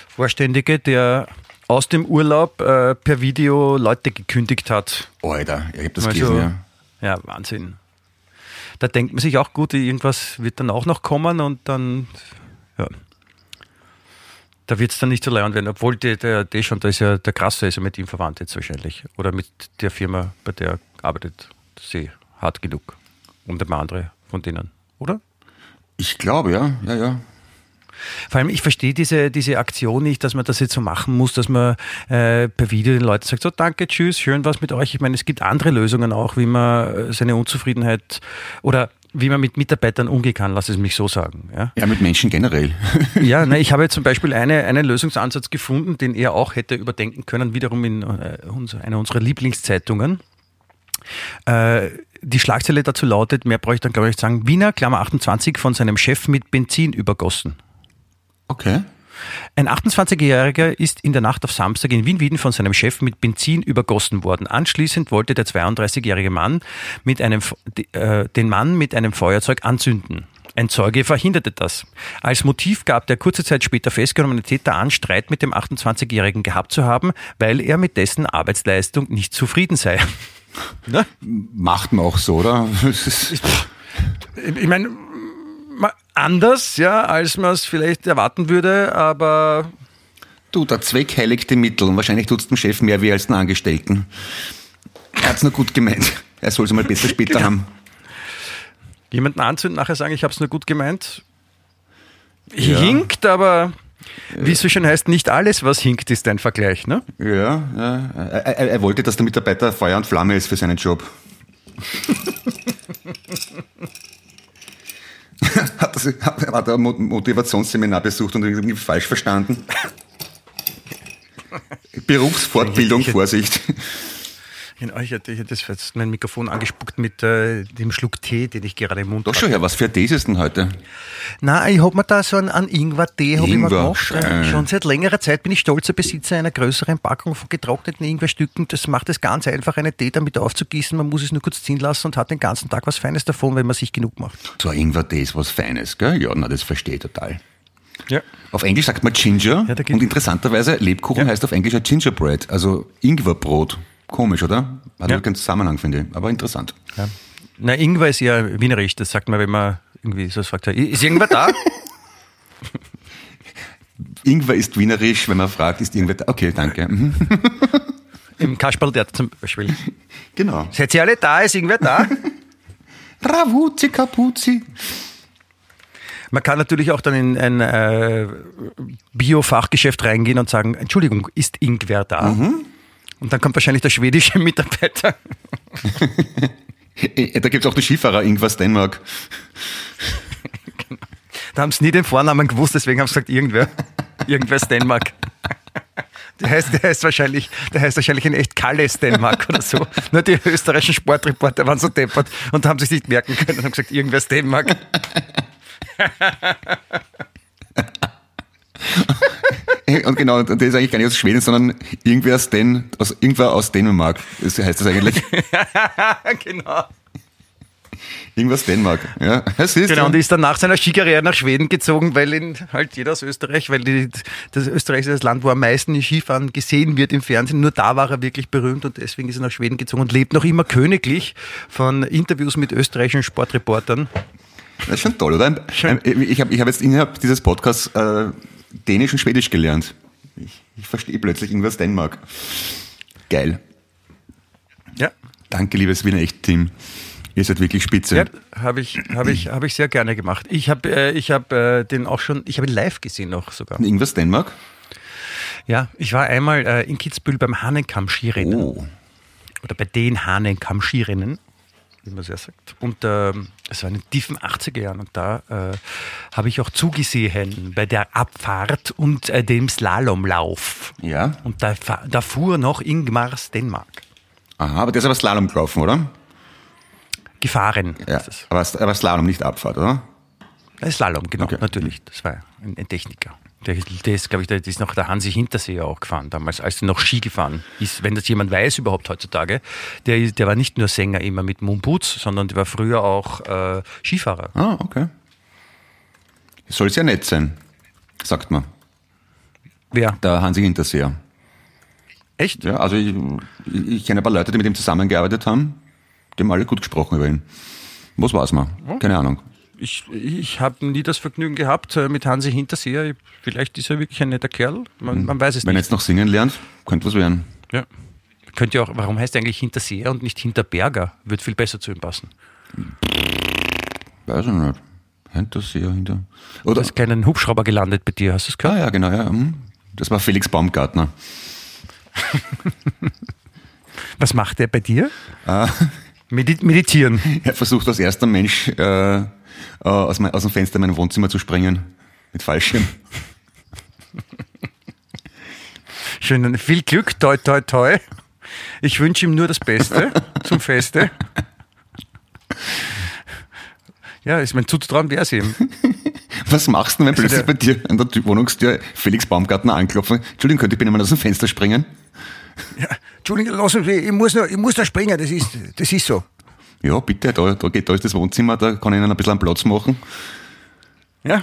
C: Vorständige, der aus dem Urlaub äh, per Video Leute gekündigt hat.
B: Alter, ich hab das also, gelesen,
C: ja. Ja, Wahnsinn. Da denkt man sich auch gut, irgendwas wird dann auch noch kommen und dann, ja. Da wird es dann nicht so leid werden, obwohl der, der, der schon, da ist ja der Krasse, ist ja mit ihm verwandt jetzt wahrscheinlich. Oder mit der Firma, bei der er arbeitet. Sie hart genug. Und ein paar andere von denen, oder?
B: Ich glaube, ja, ja, ja.
C: Vor allem, ich verstehe diese, diese Aktion nicht, dass man das jetzt so machen muss, dass man äh, per Video den Leuten sagt, so danke, tschüss, schön was mit euch. Ich meine, es gibt andere Lösungen auch, wie man äh, seine Unzufriedenheit oder wie man mit Mitarbeitern umgehen kann, lass es mich so sagen. Ja,
B: ja mit Menschen generell.
C: ja, ne, ich habe zum Beispiel eine, einen Lösungsansatz gefunden, den er auch hätte überdenken können, wiederum in äh, einer unserer Lieblingszeitungen. Äh, die Schlagzeile dazu lautet, mehr brauche ich dann glaube ich nicht sagen, Wiener, Klammer 28, von seinem Chef mit Benzin übergossen.
B: Okay.
C: Ein 28-Jähriger ist in der Nacht auf Samstag in Wien-Wieden von seinem Chef mit Benzin übergossen worden. Anschließend wollte der 32-jährige Mann mit einem, äh, den Mann mit einem Feuerzeug anzünden. Ein Zeuge verhinderte das. Als Motiv gab der kurze Zeit später festgenommene Täter an, Streit mit dem 28-Jährigen gehabt zu haben, weil er mit dessen Arbeitsleistung nicht zufrieden sei.
B: Ne? Macht man auch so, oder?
C: ich meine, anders, ja, als man es vielleicht erwarten würde, aber.
B: Du, der Zweck heiligt die Mittel und wahrscheinlich tut es dem Chef mehr weh als den Angestellten. Er hat es nur gut gemeint. Er soll es mal besser später genau. haben.
C: Jemanden anzünden, nachher sagen, ich habe es nur gut gemeint. Ja. Hinkt, aber wie es so schön heißt, nicht alles, was hinkt, ist ein Vergleich, ne?
B: Ja, ja. Er, er, er wollte, dass der Mitarbeiter Feuer und Flamme ist für seinen Job. hat, das, hat, hat er ein Motivationsseminar besucht und irgendwie falsch verstanden? Berufsfortbildung, Vorsicht.
C: Genau, ich hätte, ich das mein Mikrofon angespuckt mit äh, dem Schluck Tee, den ich gerade im Mund
B: habe. Doch schon her, was für Tee ist es denn heute?
C: Na, ich habe mir da so einen, einen Ingwer-Tee Ingwer, gemacht. Schön. Schon seit längerer Zeit bin ich stolzer Besitzer einer größeren Packung von getrockneten Ingwerstücken. Das macht es ganz einfach, einen Tee damit aufzugießen. Man muss es nur kurz ziehen lassen und hat den ganzen Tag was Feines davon, wenn man sich genug macht.
B: So ein Ingwer-Tee ist was Feines, gell? Ja, na, das verstehe ich total.
C: Ja.
B: Auf Englisch sagt man Ginger ja, und interessanterweise Lebkuchen ja. heißt auf Englisch Gingerbread, also Ingwerbrot. Komisch, oder? Hat ja. keinen Zusammenhang, finde ich, aber interessant.
C: Ja. Na, Ingwer ist ja wienerisch, das sagt man, wenn man irgendwie so fragt, ist irgendwer da?
B: Ingwer ist wienerisch, wenn man fragt, ist irgendwer da? Okay, danke. Mhm.
C: Im Kasperl der zum Beispiel.
B: Genau.
C: Seid ihr alle da? Ist irgendwer da?
B: Ravuzzi, Kapuzi.
C: Man kann natürlich auch dann in ein äh, Bio-Fachgeschäft reingehen und sagen, Entschuldigung, ist Ingwer da? Mhm. Und dann kommt wahrscheinlich der schwedische Mitarbeiter.
B: da gibt es auch die Skifahrer irgendwas Dänemark.
C: Da haben sie nie den Vornamen gewusst, deswegen haben sie gesagt, irgendwer. Irgendwer ist Dänemark. Der heißt, der heißt wahrscheinlich, der heißt wahrscheinlich in echt Kalles Dänemark oder so. Nur die österreichischen Sportreporter waren so deppert und haben sich nicht merken können und haben gesagt, irgendwer ist Dänemark.
B: Und genau, das ist eigentlich gar nicht aus Schweden, sondern irgendwer aus, Den, aus, irgendwer aus Dänemark. Das heißt das eigentlich. genau. Irgendwas Dänemark. Ja,
C: es ist genau, und ist dann nach seiner Skikarriere nach Schweden gezogen, weil ihn halt jeder aus Österreich, weil die, das Österreich ist das Land, wo am meisten Skifahren gesehen wird im Fernsehen. Nur da war er wirklich berühmt und deswegen ist er nach Schweden gezogen und lebt noch immer königlich von Interviews mit österreichischen Sportreportern.
B: Das ist schon toll, oder? Schön. Ich habe ich hab jetzt innerhalb dieses Podcasts äh, Dänisch und Schwedisch gelernt. Ich, ich verstehe plötzlich irgendwas Dänemark. Geil.
C: Ja.
B: Danke, liebes Wiener Echt-Team. Ihr seid wirklich spitze. Ja,
C: habe ich, hab ich, hab ich sehr gerne gemacht. Ich habe äh, ich hab, äh, den auch schon, ich habe ihn live gesehen noch sogar.
B: Irgendwas Dänemark?
C: Ja, ich war einmal äh, in Kitzbühel beim Hahnenkamm-Skirennen.
B: Oh.
C: Oder bei den Hahnenkamm-Skirennen, wie man es ja sagt. Und ähm, Es war in den tiefen 80er Jahren und da äh, habe ich auch zugesehen bei der Abfahrt und äh, dem Slalomlauf.
B: Ja.
C: Und da, da fuhr noch Ingmars Dänemark.
B: Aha, aber der ist aber Slalom gelaufen, oder?
C: Gefahren.
B: Ja. Aber, aber Slalom, nicht Abfahrt, oder?
C: Äh, Slalom, genau,
B: Okay.
C: natürlich. Das war ein Techniker. Der, der ist, glaube ich, der, der ist noch der Hansi Hinterseher auch gefahren damals, als er noch Ski gefahren ist. Wenn das jemand weiß überhaupt heutzutage, der, der war nicht nur Sänger immer mit Moonboots, sondern der war früher auch äh, Skifahrer.
B: Ah, okay. Soll sehr nett sein, sagt man.
C: Wer?
B: Der Hansi Hinterseher.
C: Echt?
B: Ja, also ich, ich, ich kenne ein paar Leute, die mit ihm zusammengearbeitet haben. Die haben alle gut gesprochen über ihn. Was weiß man? Keine Ahnung.
C: Ich, ich habe nie das Vergnügen gehabt äh, mit Hansi Hinterseher. Vielleicht ist er wirklich ein netter Kerl. Man, man weiß es
B: Wenn er
C: nicht.
B: jetzt noch singen lernt, könnte was werden.
C: Ja. Könnte auch, warum heißt er eigentlich Hinterseher und nicht Hinterberger? Wird viel besser zu ihm passen.
B: Weiß ich nicht. Hinterseher, hinter.
C: Da
B: Oder?
C: ist kein Hubschrauber gelandet bei dir, hast du es gehört?
B: Ah, ja, genau, ja. hm. Das war Felix Baumgartner.
C: Was macht er bei dir?
B: Ah.
C: Medi meditieren.
B: Er versucht als erster Mensch äh, äh, aus, mein, aus dem Fenster in mein Wohnzimmer zu springen. Mit Fallschirm.
C: Schön, viel Glück, toi, toi, toi. Ich wünsche ihm nur das Beste zum Feste. Ja, ich meine, zuzutrauen wäre es ihm.
B: Was machst du, wenn plötzlich
C: der-
B: bei dir an der Tür- Wohnungstür Felix Baumgartner anklopfen? Entschuldigung, könnte ich bitte mal aus dem Fenster springen?
C: Ja, Entschuldigung, lassen Sie, ich muss, noch, ich muss da springen, das ist, das ist so.
B: Ja, bitte, da, da, geht, da ist das Wohnzimmer, da kann ich Ihnen ein bisschen einen Platz machen.
C: Ja,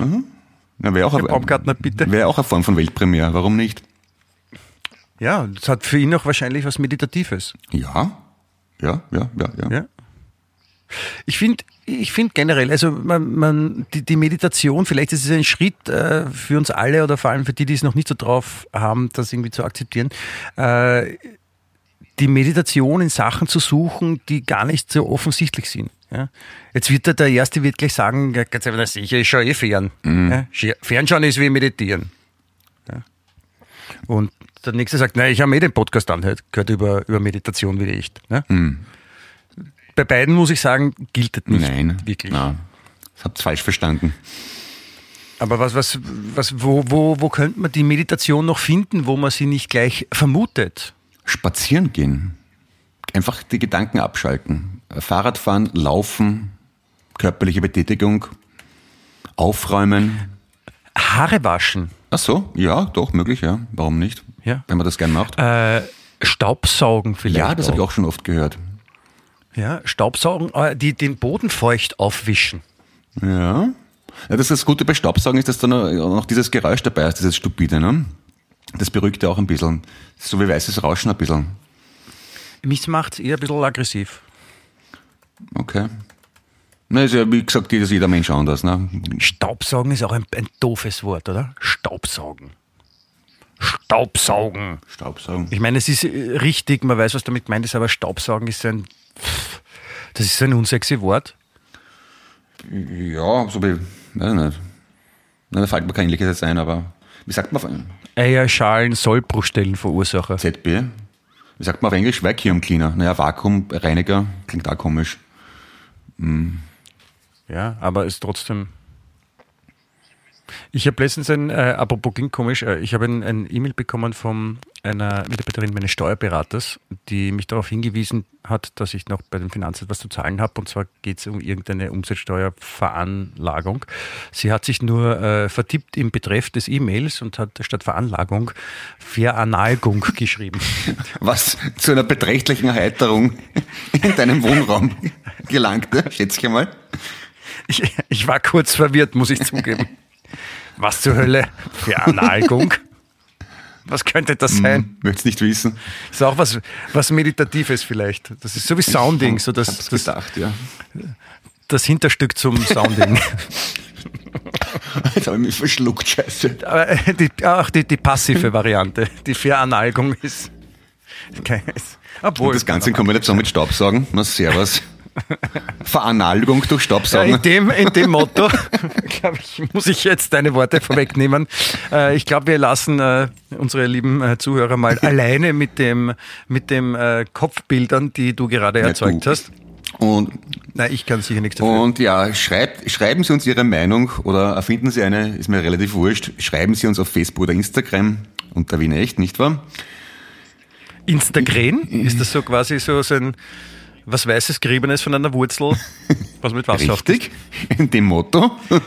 B: Ja, wäre auch,
C: bitte.
B: Wäre auch eine Form von Weltpremiere, warum nicht?
C: ja, das hat für ihn auch wahrscheinlich was Meditatives.
B: Ja, ja, ja, ja, ja.
C: Ja. Ich finde ich find generell, also man, man, die, die Meditation, vielleicht ist es ein Schritt äh, für uns alle oder vor allem für die, die es noch nicht so drauf haben, das irgendwie zu akzeptieren, äh, die Meditation in Sachen zu suchen, die gar nicht so offensichtlich sind. Ja? Jetzt wird der, der Erste wird gleich sagen, ja, ganz einfach, sicher, ich schaue eh fern. Ja? Sche- Fernschauen ist wie meditieren. Ja? Und der Nächste sagt, nein, ich habe mir eh den Podcast angehört, gehört über, über Meditation wie ich. Ne? Bei beiden muss ich sagen, gilt das nicht
B: Nein,
C: wirklich.
B: Nein. Das habt ihr falsch verstanden.
C: Aber was, was, was, wo, wo, wo könnte man die Meditation noch finden, wo man sie nicht gleich vermutet?
B: Spazieren gehen. Einfach die Gedanken abschalten. Fahrradfahren, laufen, körperliche Betätigung, aufräumen.
C: Haare waschen,
B: Ach so, ja, doch, möglich, ja. Warum nicht?
C: Ja.
B: Wenn man das gern macht.
C: äh, Staubsaugen vielleicht.
B: ja, das habe ich auch schon oft gehört.
C: Ja, Staubsaugen, äh, die, den Boden feucht aufwischen.
B: Ja. ja. Das, das Gute bei Staubsaugen ist, dass da noch, noch dieses Geräusch dabei ist, dieses Stupide, ne? Das beruhigt ja auch ein bisschen. So wie weißes Rauschen ein bisschen.
C: Mich macht eher ein bisschen aggressiv.
B: Okay. Na, ist ja, wie gesagt, ist jeder Mensch anders, ne?
C: Staubsaugen ist auch ein, ein doofes Wort, oder? Staubsaugen. Staubsaugen.
B: Staubsaugen.
C: Ich meine, es ist äh, richtig, man weiß, was damit gemeint ist, aber Staubsaugen ist ein, das ist ein unsexy Wort.
B: Ja, so wie, weiß ich nicht. Na, da fällt mir kein ähnliches ein, aber wie sagt man
C: Eierschalen, Sollbruchstellen Verursacher.
B: ZB? Wie sagt man auf Englisch? Vacuum Cleaner. Naja, Vakuumreiniger klingt auch komisch.
C: Ja, aber ist trotzdem. Ich habe letztens ein, äh, apropos klingt komisch, äh, ich habe ein, ein E-Mail bekommen von einer Mitarbeiterin meines Steuerberaters, die mich darauf hingewiesen hat, dass ich noch bei dem Finanzamt was zu zahlen habe. Und zwar geht es um irgendeine Umsatzsteuerveranlagung. Sie hat sich nur äh, vertippt im Betreff des E-Mails und hat statt Veranlagung Veranalgung geschrieben.
B: Was zu einer beträchtlichen Erheiterung in deinem Wohnraum gelangte, schätze ich einmal.
C: Ich, ich war kurz verwirrt, muss ich zugeben. Was zur Hölle? Veranalgung? Was könnte das sein?
B: Möchtest nicht wissen.
C: Ist auch was, was Meditatives vielleicht. Das ist so wie Sounding, so das,
B: Hab's
C: das,
B: gedacht, ja.
C: das Hinterstück zum Sounding.
B: Jetzt habe ich mich verschluckt, scheiße.
C: Aber äh, die, ach, die, die passive Variante. Die Veranalgung ist. Okay, ist obwohl,
B: Und das Ganze in Kombination mit Staubsaugen. Na, servus. Veranalgung durch
C: Ja,
B: Staubsaugen.
C: in, dem, in dem Motto, glaube ich, muss ich jetzt deine Worte vorwegnehmen. Äh, ich glaube, wir lassen äh, unsere lieben äh, Zuhörer mal alleine mit dem, mit dem äh, Kopfbildern, die du gerade
B: Ja,
C: erzeugt
B: du.
C: hast.
B: Und,
C: Nein, ich kann sicher nichts dafür.
B: und ja, schreibt, schreiben Sie uns Ihre Meinung oder erfinden Sie eine, ist mir relativ wurscht. Schreiben Sie uns auf Facebook oder Instagram unter Wiener Echt, nicht wahr?
C: Instagram, ist das so quasi so, so ein was Weißes Geriebenes von einer Wurzel, was mit Wasser auf
B: Richtig, in dem Motto.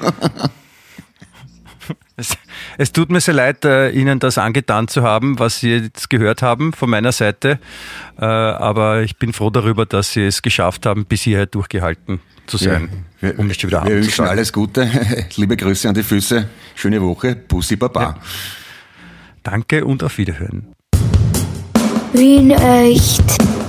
C: Es, es tut mir sehr leid, äh, Ihnen das angetan zu haben, was Sie jetzt gehört haben von meiner Seite. Äh, aber ich bin froh darüber, dass Sie es geschafft haben, bis hierher durchgehalten zu sein.
B: wir,
C: um nicht schon wieder
B: wir wünschen alles Gute, liebe Grüße an die Füße, schöne Woche, Bussi Baba.
C: Danke und auf Wiederhören.
A: Wien echt.